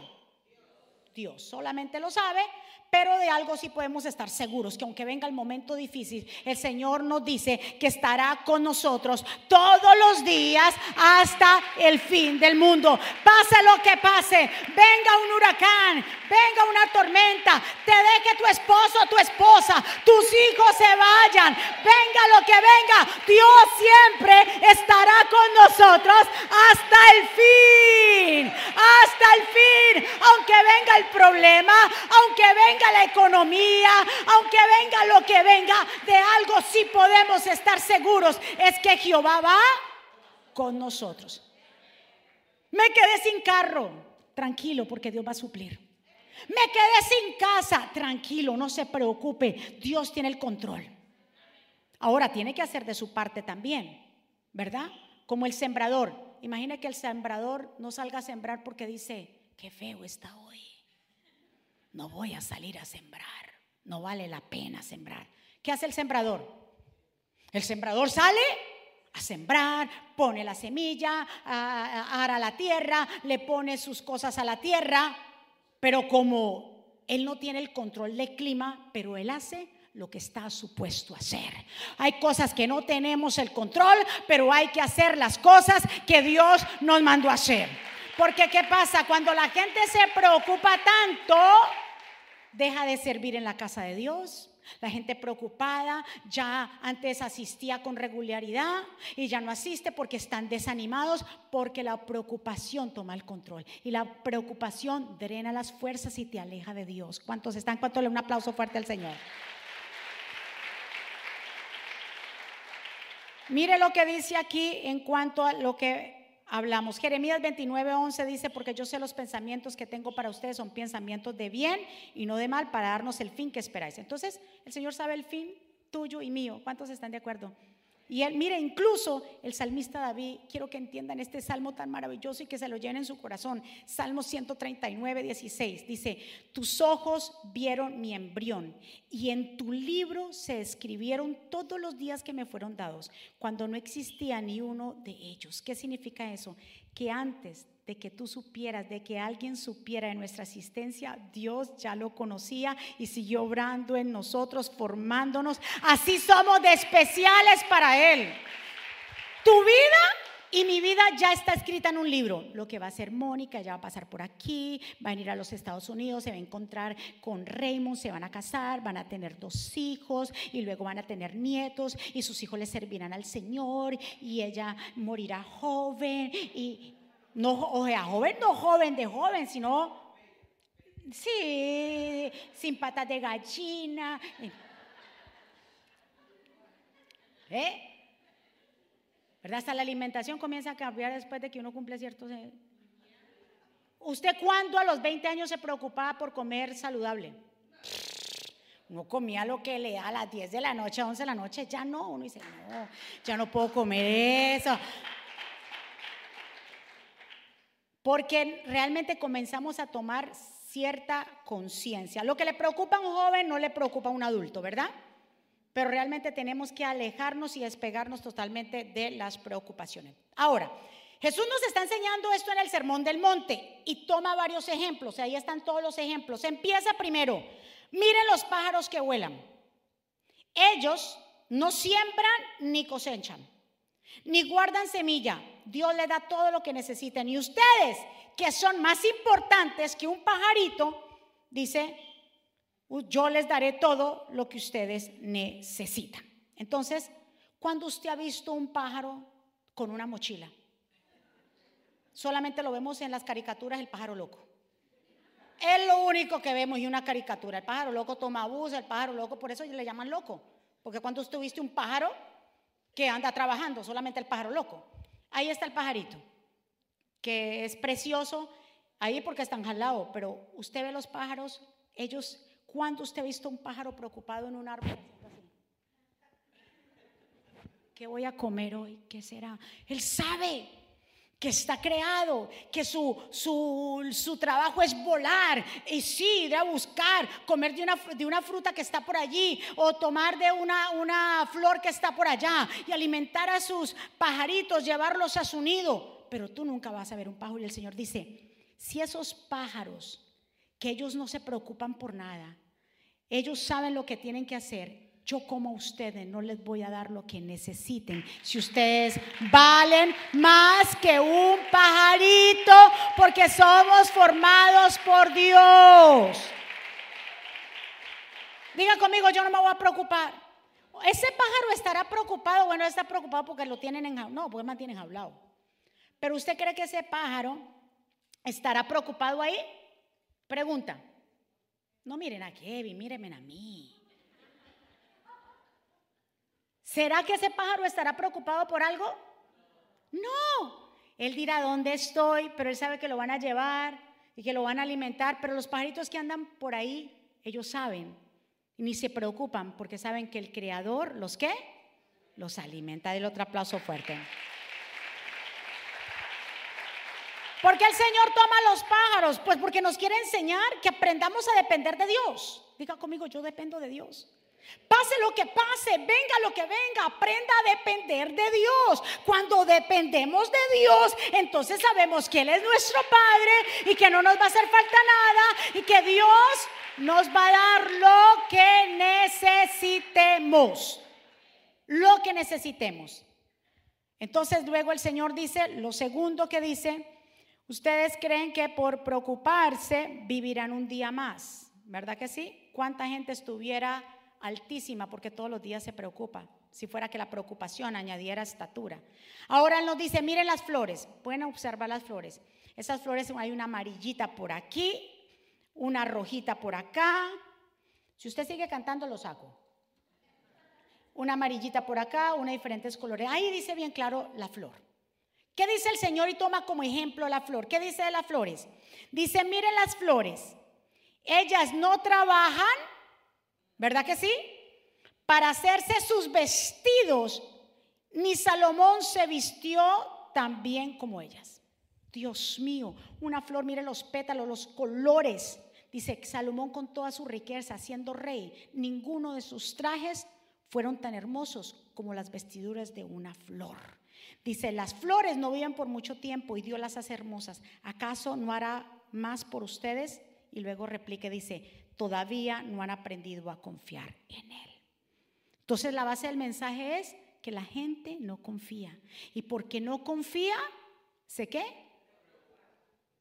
Dios solamente lo sabe, pero de algo sí podemos estar seguros, que aunque venga el momento difícil, el Señor nos dice que estará con nosotros todos los días hasta el fin del mundo. Pase lo que pase, venga un huracán, venga una tormenta, te deje tu esposo tu esposa, tus hijos se vayan, venga lo que venga, Dios siempre estará con nosotros hasta el fin, hasta el fin, aunque venga el problema, aunque venga la economía, aunque venga lo que venga, de algo sí podemos estar seguros, es que Jehová va con nosotros. Me quedé sin carro, tranquilo, porque Dios va a suplir. Me quedé sin casa, tranquilo, no se preocupe, Dios tiene el control. Ahora tiene que hacer de su parte también, ¿verdad? Como el sembrador. Imagina que el sembrador no salga a sembrar porque dice, qué feo está hoy no voy a salir a sembrar, no vale la pena sembrar. ¿Qué hace el sembrador? El sembrador sale a sembrar, pone la semilla, ara la tierra, le pone sus cosas a la tierra, pero como él no tiene el control del clima, pero él hace lo que está supuesto hacer. Hay cosas que no tenemos el control, pero hay que hacer las cosas que Dios nos mandó hacer. Porque ¿qué pasa? Cuando la gente se preocupa tanto, deja de servir en la casa de Dios. La gente preocupada ya antes asistía con regularidad y ya no asiste porque están desanimados porque la preocupación toma el control y la preocupación drena las fuerzas y te aleja de Dios. ¿Cuántos están? ¿Cuánto le un aplauso fuerte al Señor? Mire lo que dice aquí en cuanto a lo que hablamos. Jeremías 29, 11 dice, porque yo sé los pensamientos que tengo para ustedes son pensamientos de bien y no de mal para darnos el fin que esperáis. Entonces, el Señor sabe el fin tuyo y mío. ¿Cuántos están de acuerdo? Y él, mire, incluso el salmista David, quiero que entiendan este salmo tan maravilloso y que se lo llenen en su corazón. Salmo 139, 16. Dice, tus ojos vieron mi embrión y en tu libro se escribieron todos los días que me fueron dados, cuando no existía ni uno de ellos. ¿Qué significa eso? Que antes de que tú supieras, de que alguien supiera de nuestra existencia, Dios ya lo conocía y siguió obrando en nosotros, formándonos. Así somos de especiales para Él. Tu vida y mi vida ya está escrita en un libro. Lo que va a hacer Mónica, ya va a pasar por aquí, va a ir a los Estados Unidos, se va a encontrar con Raymond, se van a casar, van a tener dos hijos y luego van a tener nietos y sus hijos le servirán al Señor y ella morirá joven y, no, o sea, joven, no joven de joven, sino, sí, sin patas de gallina. ¿Eh? ¿Verdad? Hasta la alimentación comienza a cambiar después de que uno cumple ciertos... Eh. ¿Usted cuándo a los 20 años se preocupaba por comer saludable? Uno comía lo que le da a las 10 de la noche, a 11 de la noche, ya no, uno dice, no, ya no puedo comer eso. Porque realmente comenzamos a tomar cierta conciencia. Lo que le preocupa a un joven no le preocupa a un adulto, ¿verdad? Pero realmente tenemos que alejarnos y despegarnos totalmente de las preocupaciones. Ahora, Jesús nos está enseñando esto en el Sermón del Monte y toma varios ejemplos. Ahí están todos los ejemplos. Empieza primero. Miren los pájaros que vuelan. Ellos no siembran ni cosechan, ni guardan semilla. Dios le da todo lo que necesitan. Y ustedes, que son más importantes que un pajarito, dice, yo les daré todo lo que ustedes necesitan. Entonces, cuando usted ha visto un pájaro con una mochila, solamente lo vemos en las caricaturas el pájaro loco. Es lo único que vemos y una caricatura. El pájaro loco toma bus, el pájaro loco, por eso le llaman loco. Porque cuando usted viste un pájaro que anda trabajando, solamente el pájaro loco. Ahí está el pajarito, que es precioso ahí porque están jalados, pero usted ve los pájaros, ellos, cuando usted ha visto un pájaro preocupado en un árbol? ¿Qué voy a comer hoy? ¿Qué será? Él sabe que está creado, que su, su, trabajo es volar y sí, ir a buscar, comer de una, de una fruta que está por allí o tomar de una, una flor que está por allá y alimentar a sus pajaritos, llevarlos a su nido. Pero tú nunca vas a ver un pájaro y el Señor dice, si esos pájaros, que ellos no se preocupan por nada, ellos saben lo que tienen que hacer, yo como ustedes no les voy a dar lo que necesiten. Si ustedes valen más que un pajarito, porque somos formados por Dios. Diga conmigo, yo no me voy a preocupar. Ese pájaro estará preocupado, bueno, está preocupado porque lo tienen en no, porque mantienen hablado. Pero usted cree que ese pájaro estará preocupado ahí? Pregunta. No miren a Kevin, mírenme a mí. ¿Será que ese pájaro estará preocupado por algo? No. Él dirá, ¿dónde estoy? Pero él sabe que lo van a llevar y que lo van a alimentar. Pero los pajaritos que andan por ahí, ellos saben y ni se preocupan porque saben que el Creador, ¿los qué? Los alimenta. Del otro aplauso fuerte. ¿Por qué el Señor toma los pájaros? Pues porque nos quiere enseñar que aprendamos a depender de Dios. Diga conmigo, yo dependo de Dios. Pase lo que pase, venga lo que venga, aprenda a depender de Dios. Cuando dependemos de Dios, entonces sabemos que Él es nuestro Padre y que no nos va a hacer falta nada y que Dios nos va a dar lo que necesitemos. Lo que necesitemos. Entonces luego el Señor dice, lo segundo que dice, ustedes creen que por preocuparse vivirán un día más, ¿verdad que sí? ¿Cuánta gente estuviera altísima porque todos los días se preocupa. Si fuera que la preocupación añadiera estatura. Ahora nos dice, miren las flores, pueden observar las flores. Esas flores hay una amarillita por aquí, una rojita por acá. Si usted sigue cantando, lo saco. Una amarillita por acá, una de diferentes colores. Ahí dice bien claro la flor. ¿Qué dice el Señor y toma como ejemplo la flor? ¿Qué dice de las flores? Dice, miren las flores. Ellas no trabajan ¿Verdad que sí? Para hacerse sus vestidos, ni Salomón se vistió tan bien como ellas. Dios mío, una flor, mire los pétalos, los colores. Dice Salomón con toda su riqueza, siendo rey, ninguno de sus trajes fueron tan hermosos como las vestiduras de una flor. Dice, las flores no viven por mucho tiempo y Dios las hace hermosas. ¿Acaso no hará más por ustedes? Y luego replique, dice, todavía no han aprendido a confiar en Él. Entonces la base del mensaje es que la gente no confía. Y porque no confía, ¿sé qué?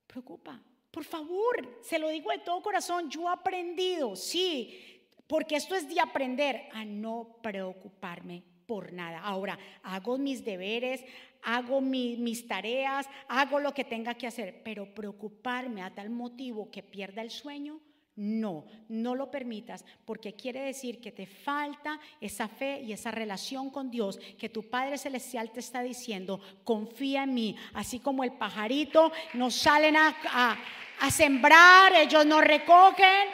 Preocupa. Por favor, se lo digo de todo corazón, yo he aprendido, sí, porque esto es de aprender a no preocuparme por nada. Ahora, hago mis deberes, hago mis tareas, hago lo que tenga que hacer, pero preocuparme a tal motivo que pierda el sueño, no, no lo permitas porque quiere decir que te falta esa fe y esa relación con Dios que tu Padre Celestial te está diciendo, confía en mí, así como el pajarito, nos salen a, sembrar, ellos nos recogen,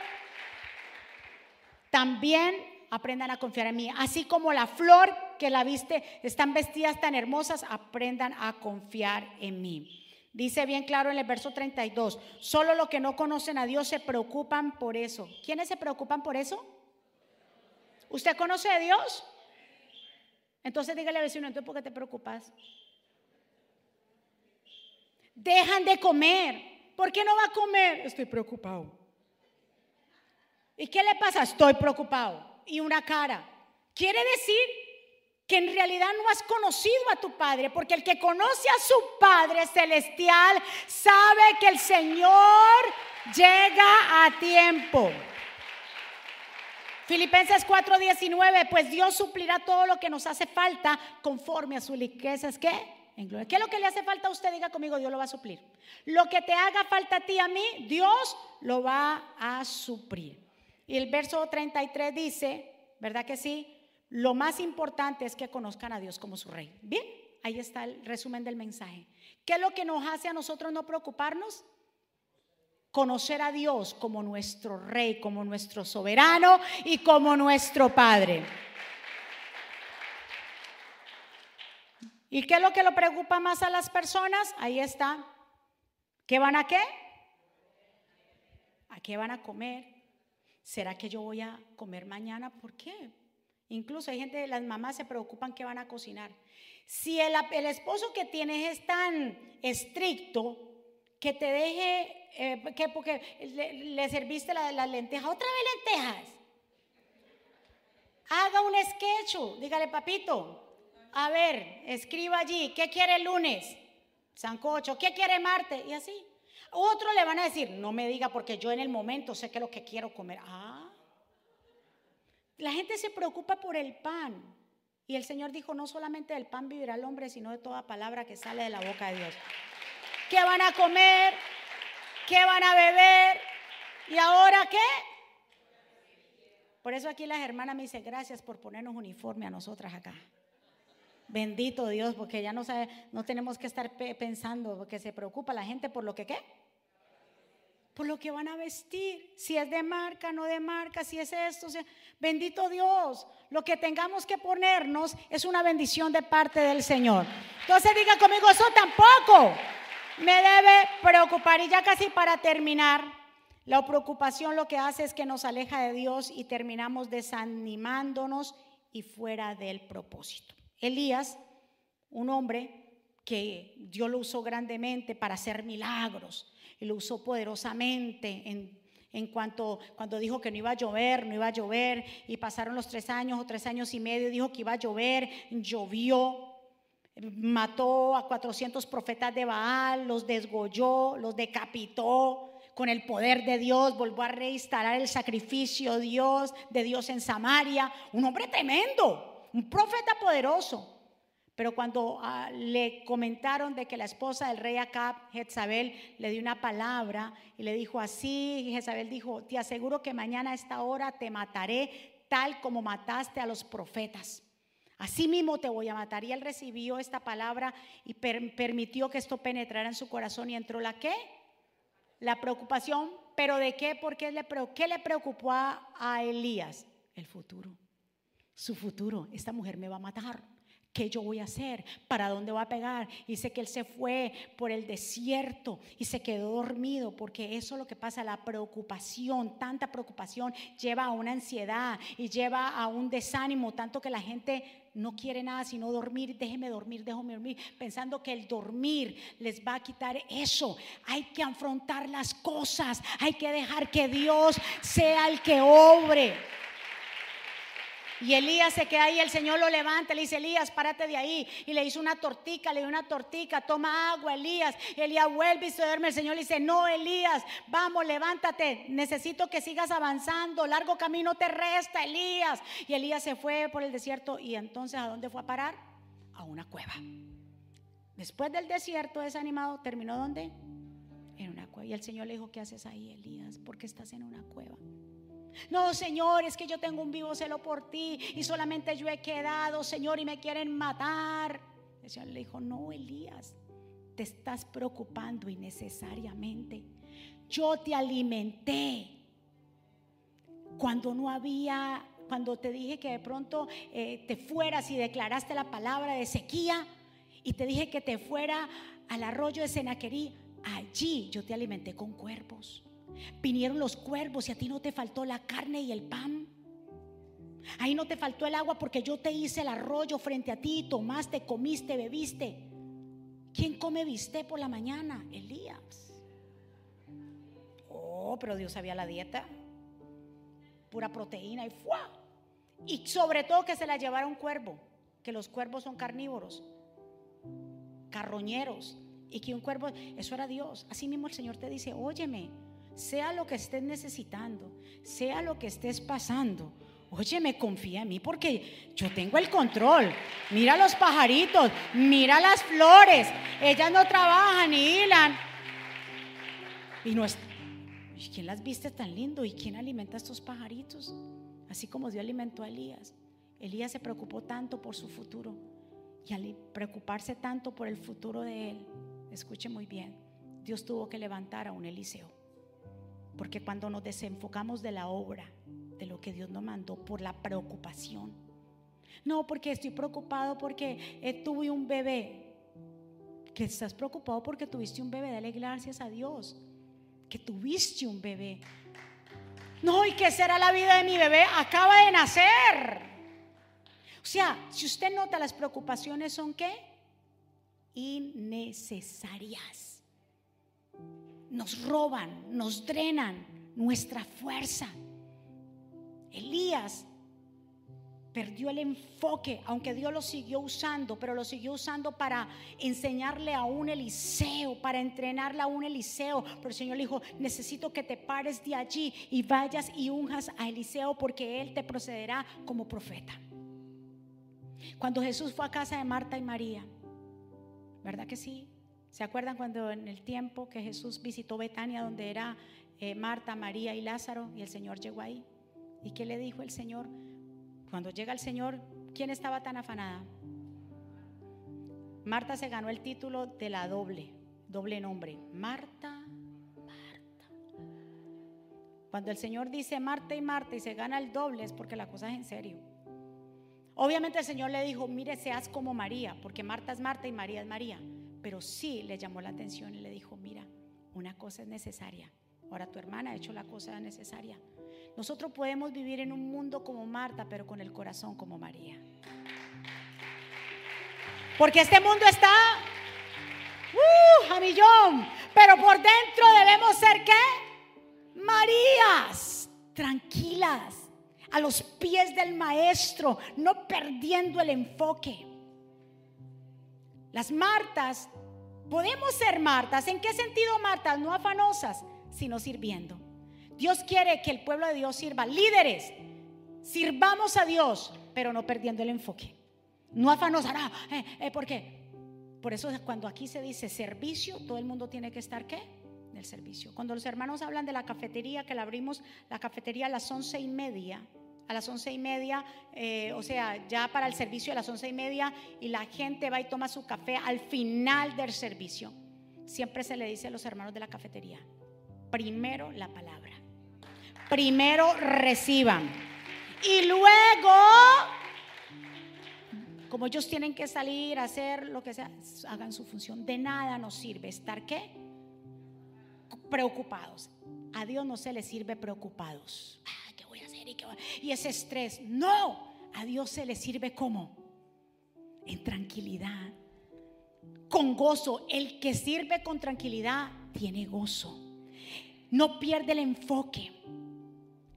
también aprendan a confiar en mí, así como la flor que la viste, están vestidas tan hermosas, aprendan a confiar en mí. Dice bien claro en el verso 32, solo los que no conocen a Dios se preocupan por eso. ¿Quiénes se preocupan por eso? ¿Usted conoce a Dios? Entonces dígale al vecino, entonces ¿por qué te preocupas? Dejan de comer. ¿Por qué no va a comer? Estoy preocupado. ¿Y qué le pasa? Estoy preocupado. Y una cara. Quiere decir que en realidad no has conocido a tu Padre, porque el que conoce a su Padre celestial sabe que el Señor llega a tiempo. Filipenses 4:19, pues Dios suplirá todo lo que nos hace falta conforme a sus riquezas. ¿Qué? ¿Qué es lo que le hace falta a usted? Diga conmigo, Dios lo va a suplir. Lo que te haga falta a ti, a mí, Dios lo va a suplir. Y el verso 33 dice, ¿verdad que sí? Lo más importante es que conozcan a Dios como su rey. Bien, ahí está el resumen del mensaje. ¿Qué es lo que nos hace a nosotros no preocuparnos? Conocer a Dios como nuestro rey, como nuestro soberano y como nuestro padre. ¿Y qué es lo que lo preocupa más a las personas? Ahí está. ¿Qué van a qué? ¿A qué van a comer? ¿Será que yo voy a comer mañana? ¿Por qué? Incluso hay gente, las mamás se preocupan que van a cocinar. Si el, esposo que tienes es tan estricto que te deje, eh, que porque le, serviste la, las lentejas, otra vez lentejas. Haga un sketch, dígale papito, a ver, escriba allí, ¿qué quiere el lunes? Sancocho, ¿qué quiere Marte? Y así. Otro le van a decir, no me diga porque yo en el momento sé que es lo que quiero comer. Ah, la gente se preocupa por el pan. Y el Señor dijo, no solamente del pan vivirá el hombre, sino de toda palabra que sale de la boca de Dios. ¿Qué van a comer? ¿Qué van a beber? ¿Y ahora qué? Por eso aquí las hermanas me dicen, gracias por ponernos uniforme a nosotras acá. Bendito Dios, porque ya no, sabe, no tenemos que estar pensando, porque se preocupa la gente por lo que qué por lo que van a vestir, si es de marca, no de marca, si es esto, bendito Dios, lo que tengamos que ponernos es una bendición de parte del Señor. Entonces diga conmigo, eso tampoco me debe preocupar. Y ya casi para terminar, la preocupación lo que hace es que nos aleja de Dios y terminamos desanimándonos y fuera del propósito. Elías, un hombre que Dios lo usó grandemente para hacer milagros y lo usó poderosamente en, cuanto cuando dijo que no iba a llover, no iba a llover, y pasaron los tres años o tres años y medio, dijo que iba a llover, llovió, mató a 400 profetas de Baal, los desgolló, los decapitó. Con el poder de Dios volvió a reinstalar el sacrificio Dios, de Dios en Samaria. Un hombre tremendo, un profeta poderoso. Pero cuando ah, le comentaron de que la esposa del rey Acab, Jezabel, le dio una palabra y le dijo así, Jezabel dijo, te aseguro que mañana a esta hora te mataré tal como mataste a los profetas. Así mismo te voy a matar. Y él recibió esta palabra y permitió que esto penetrara en su corazón y entró la qué? La preocupación. ¿Pero de qué? Porque le, ¿qué le preocupó a Elías? El futuro. Su futuro. Esta mujer me va a matar. ¿Qué yo voy a hacer? ¿Para dónde va a pegar? Dice que él se fue por el desierto y se quedó dormido porque eso es lo que pasa, la preocupación, tanta preocupación lleva a una ansiedad y lleva a un desánimo, tanto que la gente no quiere nada sino dormir, déjeme dormir, déjame dormir, pensando que el dormir les va a quitar eso. Hay que afrontar las cosas, hay que dejar que Dios sea el que obre. Y Elías se queda ahí, el Señor lo levanta, le dice, Elías, párate de ahí. Y le hizo una tortica, le dio una tortica, toma agua, Elías. Elías vuelve y se duerme. El Señor le dice, no, Elías, vamos, levántate. Necesito que sigas avanzando. Largo camino te resta, Elías. Y Elías se fue por el desierto. Y entonces, ¿a dónde fue a parar? A una cueva. Después del desierto desanimado, ¿terminó dónde? En una cueva. Y el Señor le dijo, ¿qué haces ahí, Elías? ¿Por qué estás en una cueva? No, Señor, es que yo tengo un vivo celo por ti y solamente yo he quedado, Señor, y me quieren matar. El Señor le dijo, no, Elías, te estás preocupando innecesariamente. Yo te alimenté cuando no había, cuando te dije que de pronto eh, te fueras y declaraste la palabra de sequía Y te dije que te fuera al arroyo de Senaquerí. Allí yo te alimenté con cuervos. Vinieron los cuervos y a ti no te faltó la carne y el pan. Ahí no te faltó el agua porque yo te hice el arroyo frente a ti, tomaste, comiste, bebiste. ¿Quién come viste por la mañana? Elías. Oh, pero Dios sabía la dieta. Pura proteína y ¡fua! Y sobre todo que se la llevara un cuervo, que los cuervos son carnívoros, carroñeros, y que un cuervo, eso era Dios. Así mismo el Señor te dice, óyeme, sea lo que estés necesitando, sea lo que estés pasando, óyeme, confía en mí porque yo tengo el control. Mira los pajaritos, mira las flores, ellas no trabajan ni hilan. Y no es, ¿quién las viste tan lindo? ¿Y quién alimenta a estos pajaritos? Así como Dios alimentó a Elías. Elías se preocupó tanto por su futuro. Y al preocuparse tanto por el futuro de él, escuche muy bien, Dios tuvo que levantar a un Eliseo. Porque cuando nos desenfocamos de la obra, de lo que Dios nos mandó, por la preocupación. No, porque estoy preocupado porque eh, tuve un bebé. Que estás preocupado porque tuviste un bebé, dale gracias a Dios. Que tuviste un bebé. No, ¿y qué será la vida de mi bebé? Acaba de nacer. O sea, si usted nota, las preocupaciones son qué? Innecesarias. Nos roban, nos drenan nuestra fuerza. Elías perdió el enfoque, aunque Dios lo siguió usando, pero lo siguió usando para enseñarle a un Eliseo, para entrenarle a un Eliseo. Pero el Señor le dijo, necesito que te pares de allí y vayas y unjas a Eliseo porque él te procederá como profeta. Cuando Jesús fue a casa de Marta y María, ¿verdad que sí? ¿Se acuerdan cuando en el tiempo que Jesús visitó Betania, donde era eh, Marta, María y Lázaro, y el Señor llegó ahí? ¿Y qué le dijo el Señor? Cuando llega el Señor, ¿quién estaba tan afanada? Marta se ganó el título de la doble, doble nombre. Marta, Marta. Cuando el Señor dice Marta y Marta y se gana el doble es porque la cosa es en serio. Obviamente el Señor le dijo, mire, seas como María, porque Marta es Marta y María es María. Pero sí le llamó la atención y le dijo, mira, una cosa es necesaria. Ahora tu hermana ha hecho la cosa necesaria. Nosotros podemos vivir en un mundo como Marta, pero con el corazón como María. Porque este mundo está uh, a millón, pero por dentro debemos ser qué? Marías, tranquilas, a los pies del maestro, no perdiendo el enfoque. Las Martas, podemos ser Martas. ¿En qué sentido Martas? No afanosas, sino sirviendo. Dios quiere que el pueblo de Dios sirva. Líderes, sirvamos a Dios, pero no perdiendo el enfoque. No afanos, ah, eh, eh, ¿por qué? Por eso cuando aquí se dice servicio, todo el mundo tiene que estar ¿qué? En el servicio. Cuando los hermanos hablan de la cafetería, que la abrimos la cafetería a las once y media, a las once y media, eh, o sea, ya para el servicio a las once y media, y la gente va y toma su café al final del servicio. Siempre se le dice a los hermanos de la cafetería, primero la palabra primero reciban. Y luego, como ellos tienen que salir a hacer lo que sea, hagan su función. De nada nos sirve estar qué? Preocupados. A Dios no se le sirve preocupados. ¿Y, y ese estrés. No, a Dios se le sirve como en tranquilidad, con gozo. El que sirve con tranquilidad tiene gozo. No pierde el enfoque.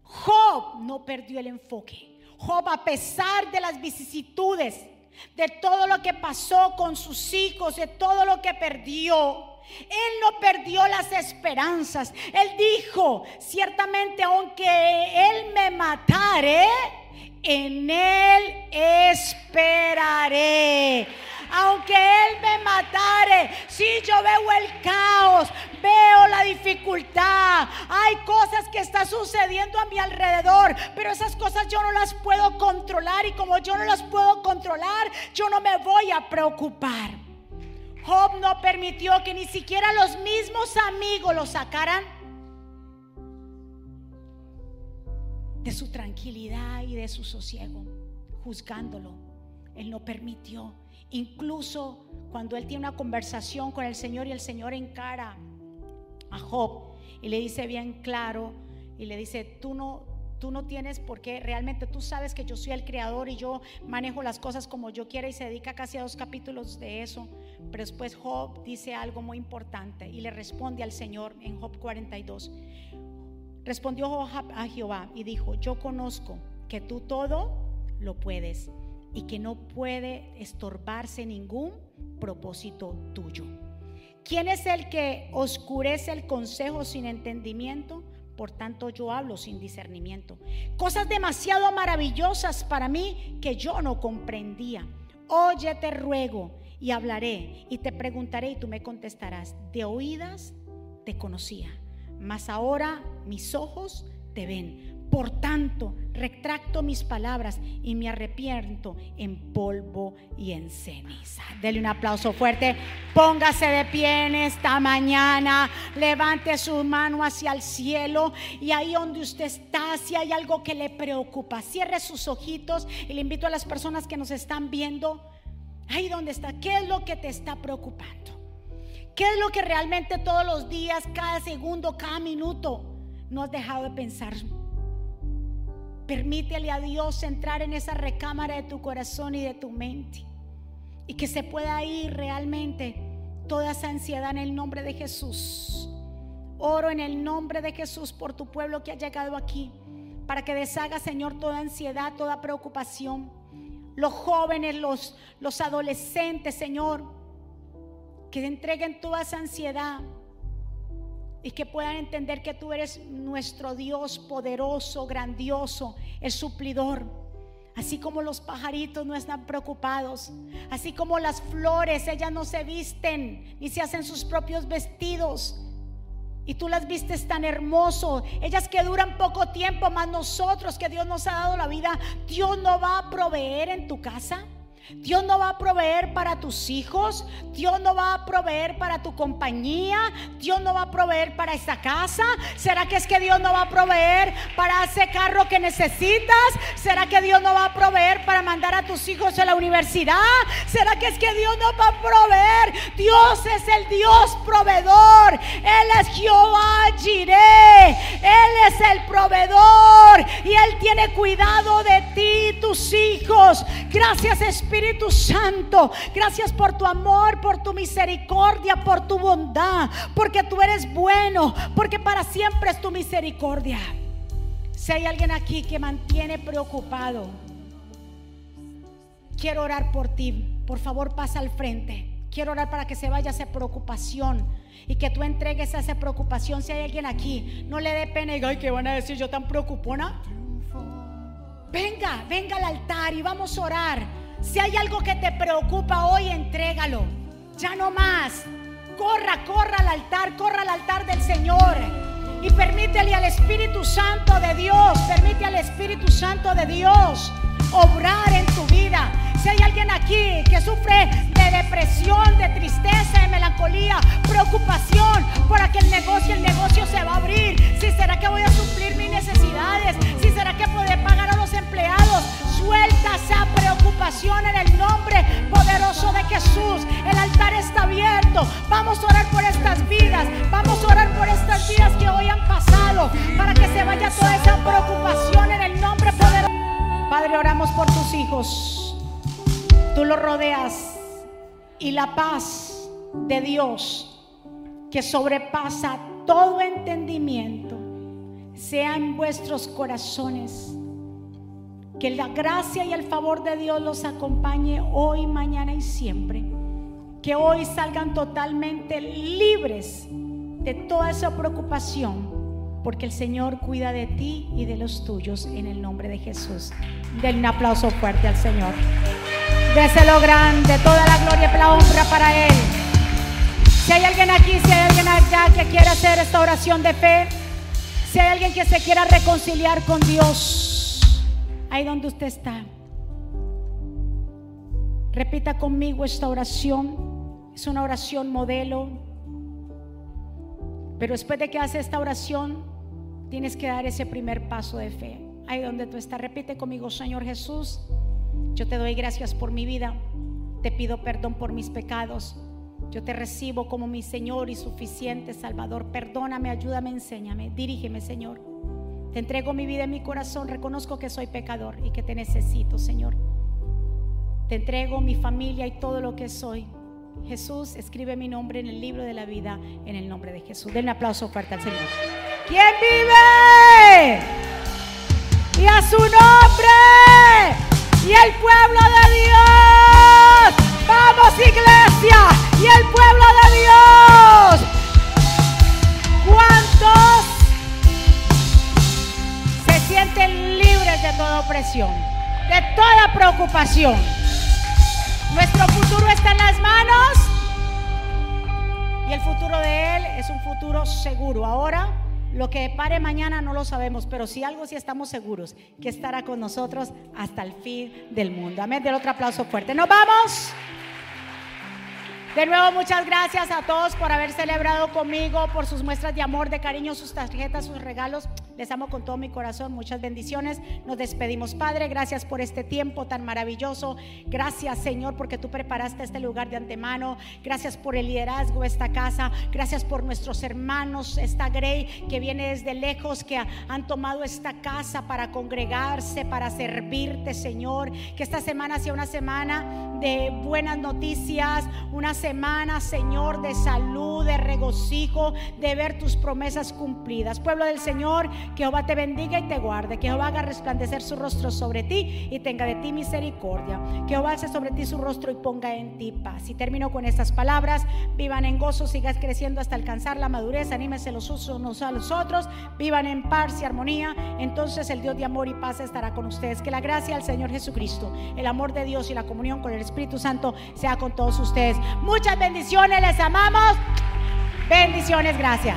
Job no perdió el enfoque. Job, a pesar de las vicisitudes, de todo lo que pasó con sus hijos, de todo lo que perdió, él no perdió las esperanzas. Él dijo, ciertamente aunque Él me matare, en Él esperaré aunque Él me matare, si yo veo el caos, veo la dificultad, hay cosas que están sucediendo a mi alrededor, pero esas cosas yo no las puedo controlar y como yo no las puedo controlar, yo no me voy a preocupar. Job no permitió que ni siquiera los mismos amigos lo sacaran de su tranquilidad y de su sosiego, juzgándolo Él no permitió. Incluso cuando él tiene una conversación con el Señor y el Señor encara a Job y le dice bien claro y le dice, tú no, tú no tienes por qué, realmente tú sabes que yo soy el creador y yo manejo las cosas como yo quiera y se dedica casi a dos capítulos de eso. Pero después Job dice algo muy importante y le responde al Señor en Job 42. Respondió Job a Jehová y dijo, yo conozco que tú todo lo puedes y que no puede estorbarse ningún propósito tuyo. ¿Quién es el que oscurece el consejo sin entendimiento? Por tanto, yo hablo sin discernimiento. Cosas demasiado maravillosas para mí que yo no comprendía. Oye, te ruego y hablaré y te preguntaré y tú me contestarás. De oídas te conocía, mas ahora mis ojos te ven. Por tanto, retracto mis palabras y me arrepiento en polvo y en ceniza. Dele un aplauso fuerte. Póngase de pie en esta mañana. Levante su mano hacia el cielo. Y ahí donde usted está, si hay algo que le preocupa, cierre sus ojitos. Y le invito a las personas que nos están viendo. Ahí donde está, ¿qué es lo que te está preocupando? ¿Qué es lo que realmente todos los días, cada segundo, cada minuto, no has dejado de pensar? Permítele a Dios entrar en esa recámara de tu corazón y de tu mente. Y que se pueda ir realmente toda esa ansiedad en el nombre de Jesús. Oro en el nombre de Jesús por tu pueblo que ha llegado aquí. Para que deshaga, Señor, toda ansiedad, toda preocupación. Los jóvenes, los, los adolescentes, Señor. Que entreguen toda esa ansiedad y que puedan entender que tú eres nuestro Dios poderoso, grandioso, el suplidor. Así como los pajaritos no están preocupados, así como las flores, ellas no se visten ni se hacen sus propios vestidos. Y tú las vistes tan hermoso, ellas que duran poco tiempo, más nosotros que Dios nos ha dado la vida, Dios no va a proveer en tu casa. Dios no va a proveer para tus hijos, Dios no va a proveer para tu compañía, Dios no va a proveer para esa casa. ¿Será que es que Dios no va a proveer para ese carro que necesitas? ¿Será que Dios no va a proveer para mandar a tus hijos a la universidad? ¿Será que es que Dios no va a proveer? Dios es el Dios proveedor. Él es Jehová Jireh. Él es el proveedor y él tiene cuidado de ti y tus hijos. Gracias Espíritu Espíritu Santo, gracias por tu amor, por tu misericordia, por tu bondad, porque tú eres bueno, porque para siempre es tu misericordia. Si hay alguien aquí que mantiene preocupado, quiero orar por ti. Por favor, pasa al frente. Quiero orar para que se vaya esa preocupación y que tú entregues esa preocupación. Si hay alguien aquí, no le dé pena y ay, ¿qué van a decir yo tan preocupona? Venga, venga al altar y vamos a orar. Si hay algo que te preocupa hoy, entrégalo. Ya no más. Corra, corra al altar, corra al altar del Señor. Y permítele al Espíritu Santo de Dios, permite al Espíritu Santo de Dios obrar en tu vida. Si hay alguien aquí que sufre de depresión, de tristeza, de melancolía, preocupación Vamos a orar por estas vidas. Vamos a orar por estas vidas que hoy han pasado para que se vaya toda esa preocupación en el nombre poderoso. Padre, oramos por tus hijos. Tú los rodeas y la paz de Dios que sobrepasa todo entendimiento sea en vuestros corazones que la gracia y el favor de Dios los acompañe hoy, mañana y siempre. Que hoy salgan totalmente libres de toda esa preocupación, porque el Señor cuida de ti y de los tuyos en el nombre de Jesús. Denle un aplauso fuerte al Señor. Déselo grande, toda la gloria y la honra para Él. Si hay alguien aquí, si hay alguien allá que quiera hacer esta oración de fe, si hay alguien que se quiera reconciliar con Dios, ahí donde usted está. Repita conmigo esta oración. Es una oración modelo. Pero después de que hace esta oración, tienes que dar ese primer paso de fe. Ahí donde tú estás, repite conmigo, Señor Jesús, Yo te doy gracias por mi vida. Te pido perdón por mis pecados. Yo te recibo como mi Señor y suficiente Salvador. Perdóname, ayúdame, enséñame. Dirígeme, Señor. Te entrego mi vida y mi corazón. Reconozco que soy pecador y que te necesito, Señor. Te entrego mi familia y todo lo que soy. Jesús, escribe mi nombre en el libro de la vida en el nombre de Jesús. Den un aplauso fuerte al Señor. ¿Quién vive? Y a su nombre. Y el pueblo de Dios. Vamos iglesia. Y el pueblo de Dios. ¿Cuántos se sienten libres de toda opresión? De toda preocupación. Nuestro futuro está en las manos y el futuro de Él es un futuro seguro. Ahora, lo que pare mañana no lo sabemos, pero si algo sí estamos seguros, que estará con nosotros hasta el fin del mundo. Amén. Del otro aplauso fuerte. Nos vamos. De nuevo, muchas gracias a todos por haber celebrado conmigo, por sus muestras de amor, de cariño, sus tarjetas, sus regalos. Les amo con todo mi corazón. Muchas bendiciones. Nos despedimos, Padre. Gracias por este tiempo tan maravilloso. Gracias, Señor, porque tú preparaste este lugar de antemano. Gracias por el liderazgo de esta casa. Gracias por nuestros hermanos, esta Grey que viene desde lejos, que han tomado esta casa para congregarse, para servirte, Señor. Que esta semana sea una semana de buenas noticias, una semana, Señor, de salud, de regocijo, de ver tus promesas cumplidas. Pueblo del Señor, que Jehová te bendiga y te guarde, que Jehová haga resplandecer su rostro sobre ti y tenga de ti misericordia. Que Jehová alce sobre ti su rostro y ponga en ti paz. Y termino con estas palabras, vivan en gozo, sigas creciendo hasta alcanzar la madurez, anímense los unos a los otros, vivan en paz y armonía, entonces el Dios de amor y paz estará con ustedes. Que la gracia del Señor Jesucristo, el amor de Dios y la comunión con el Espíritu Santo sea con todos ustedes. Muchas bendiciones, les amamos. Bendiciones, gracias.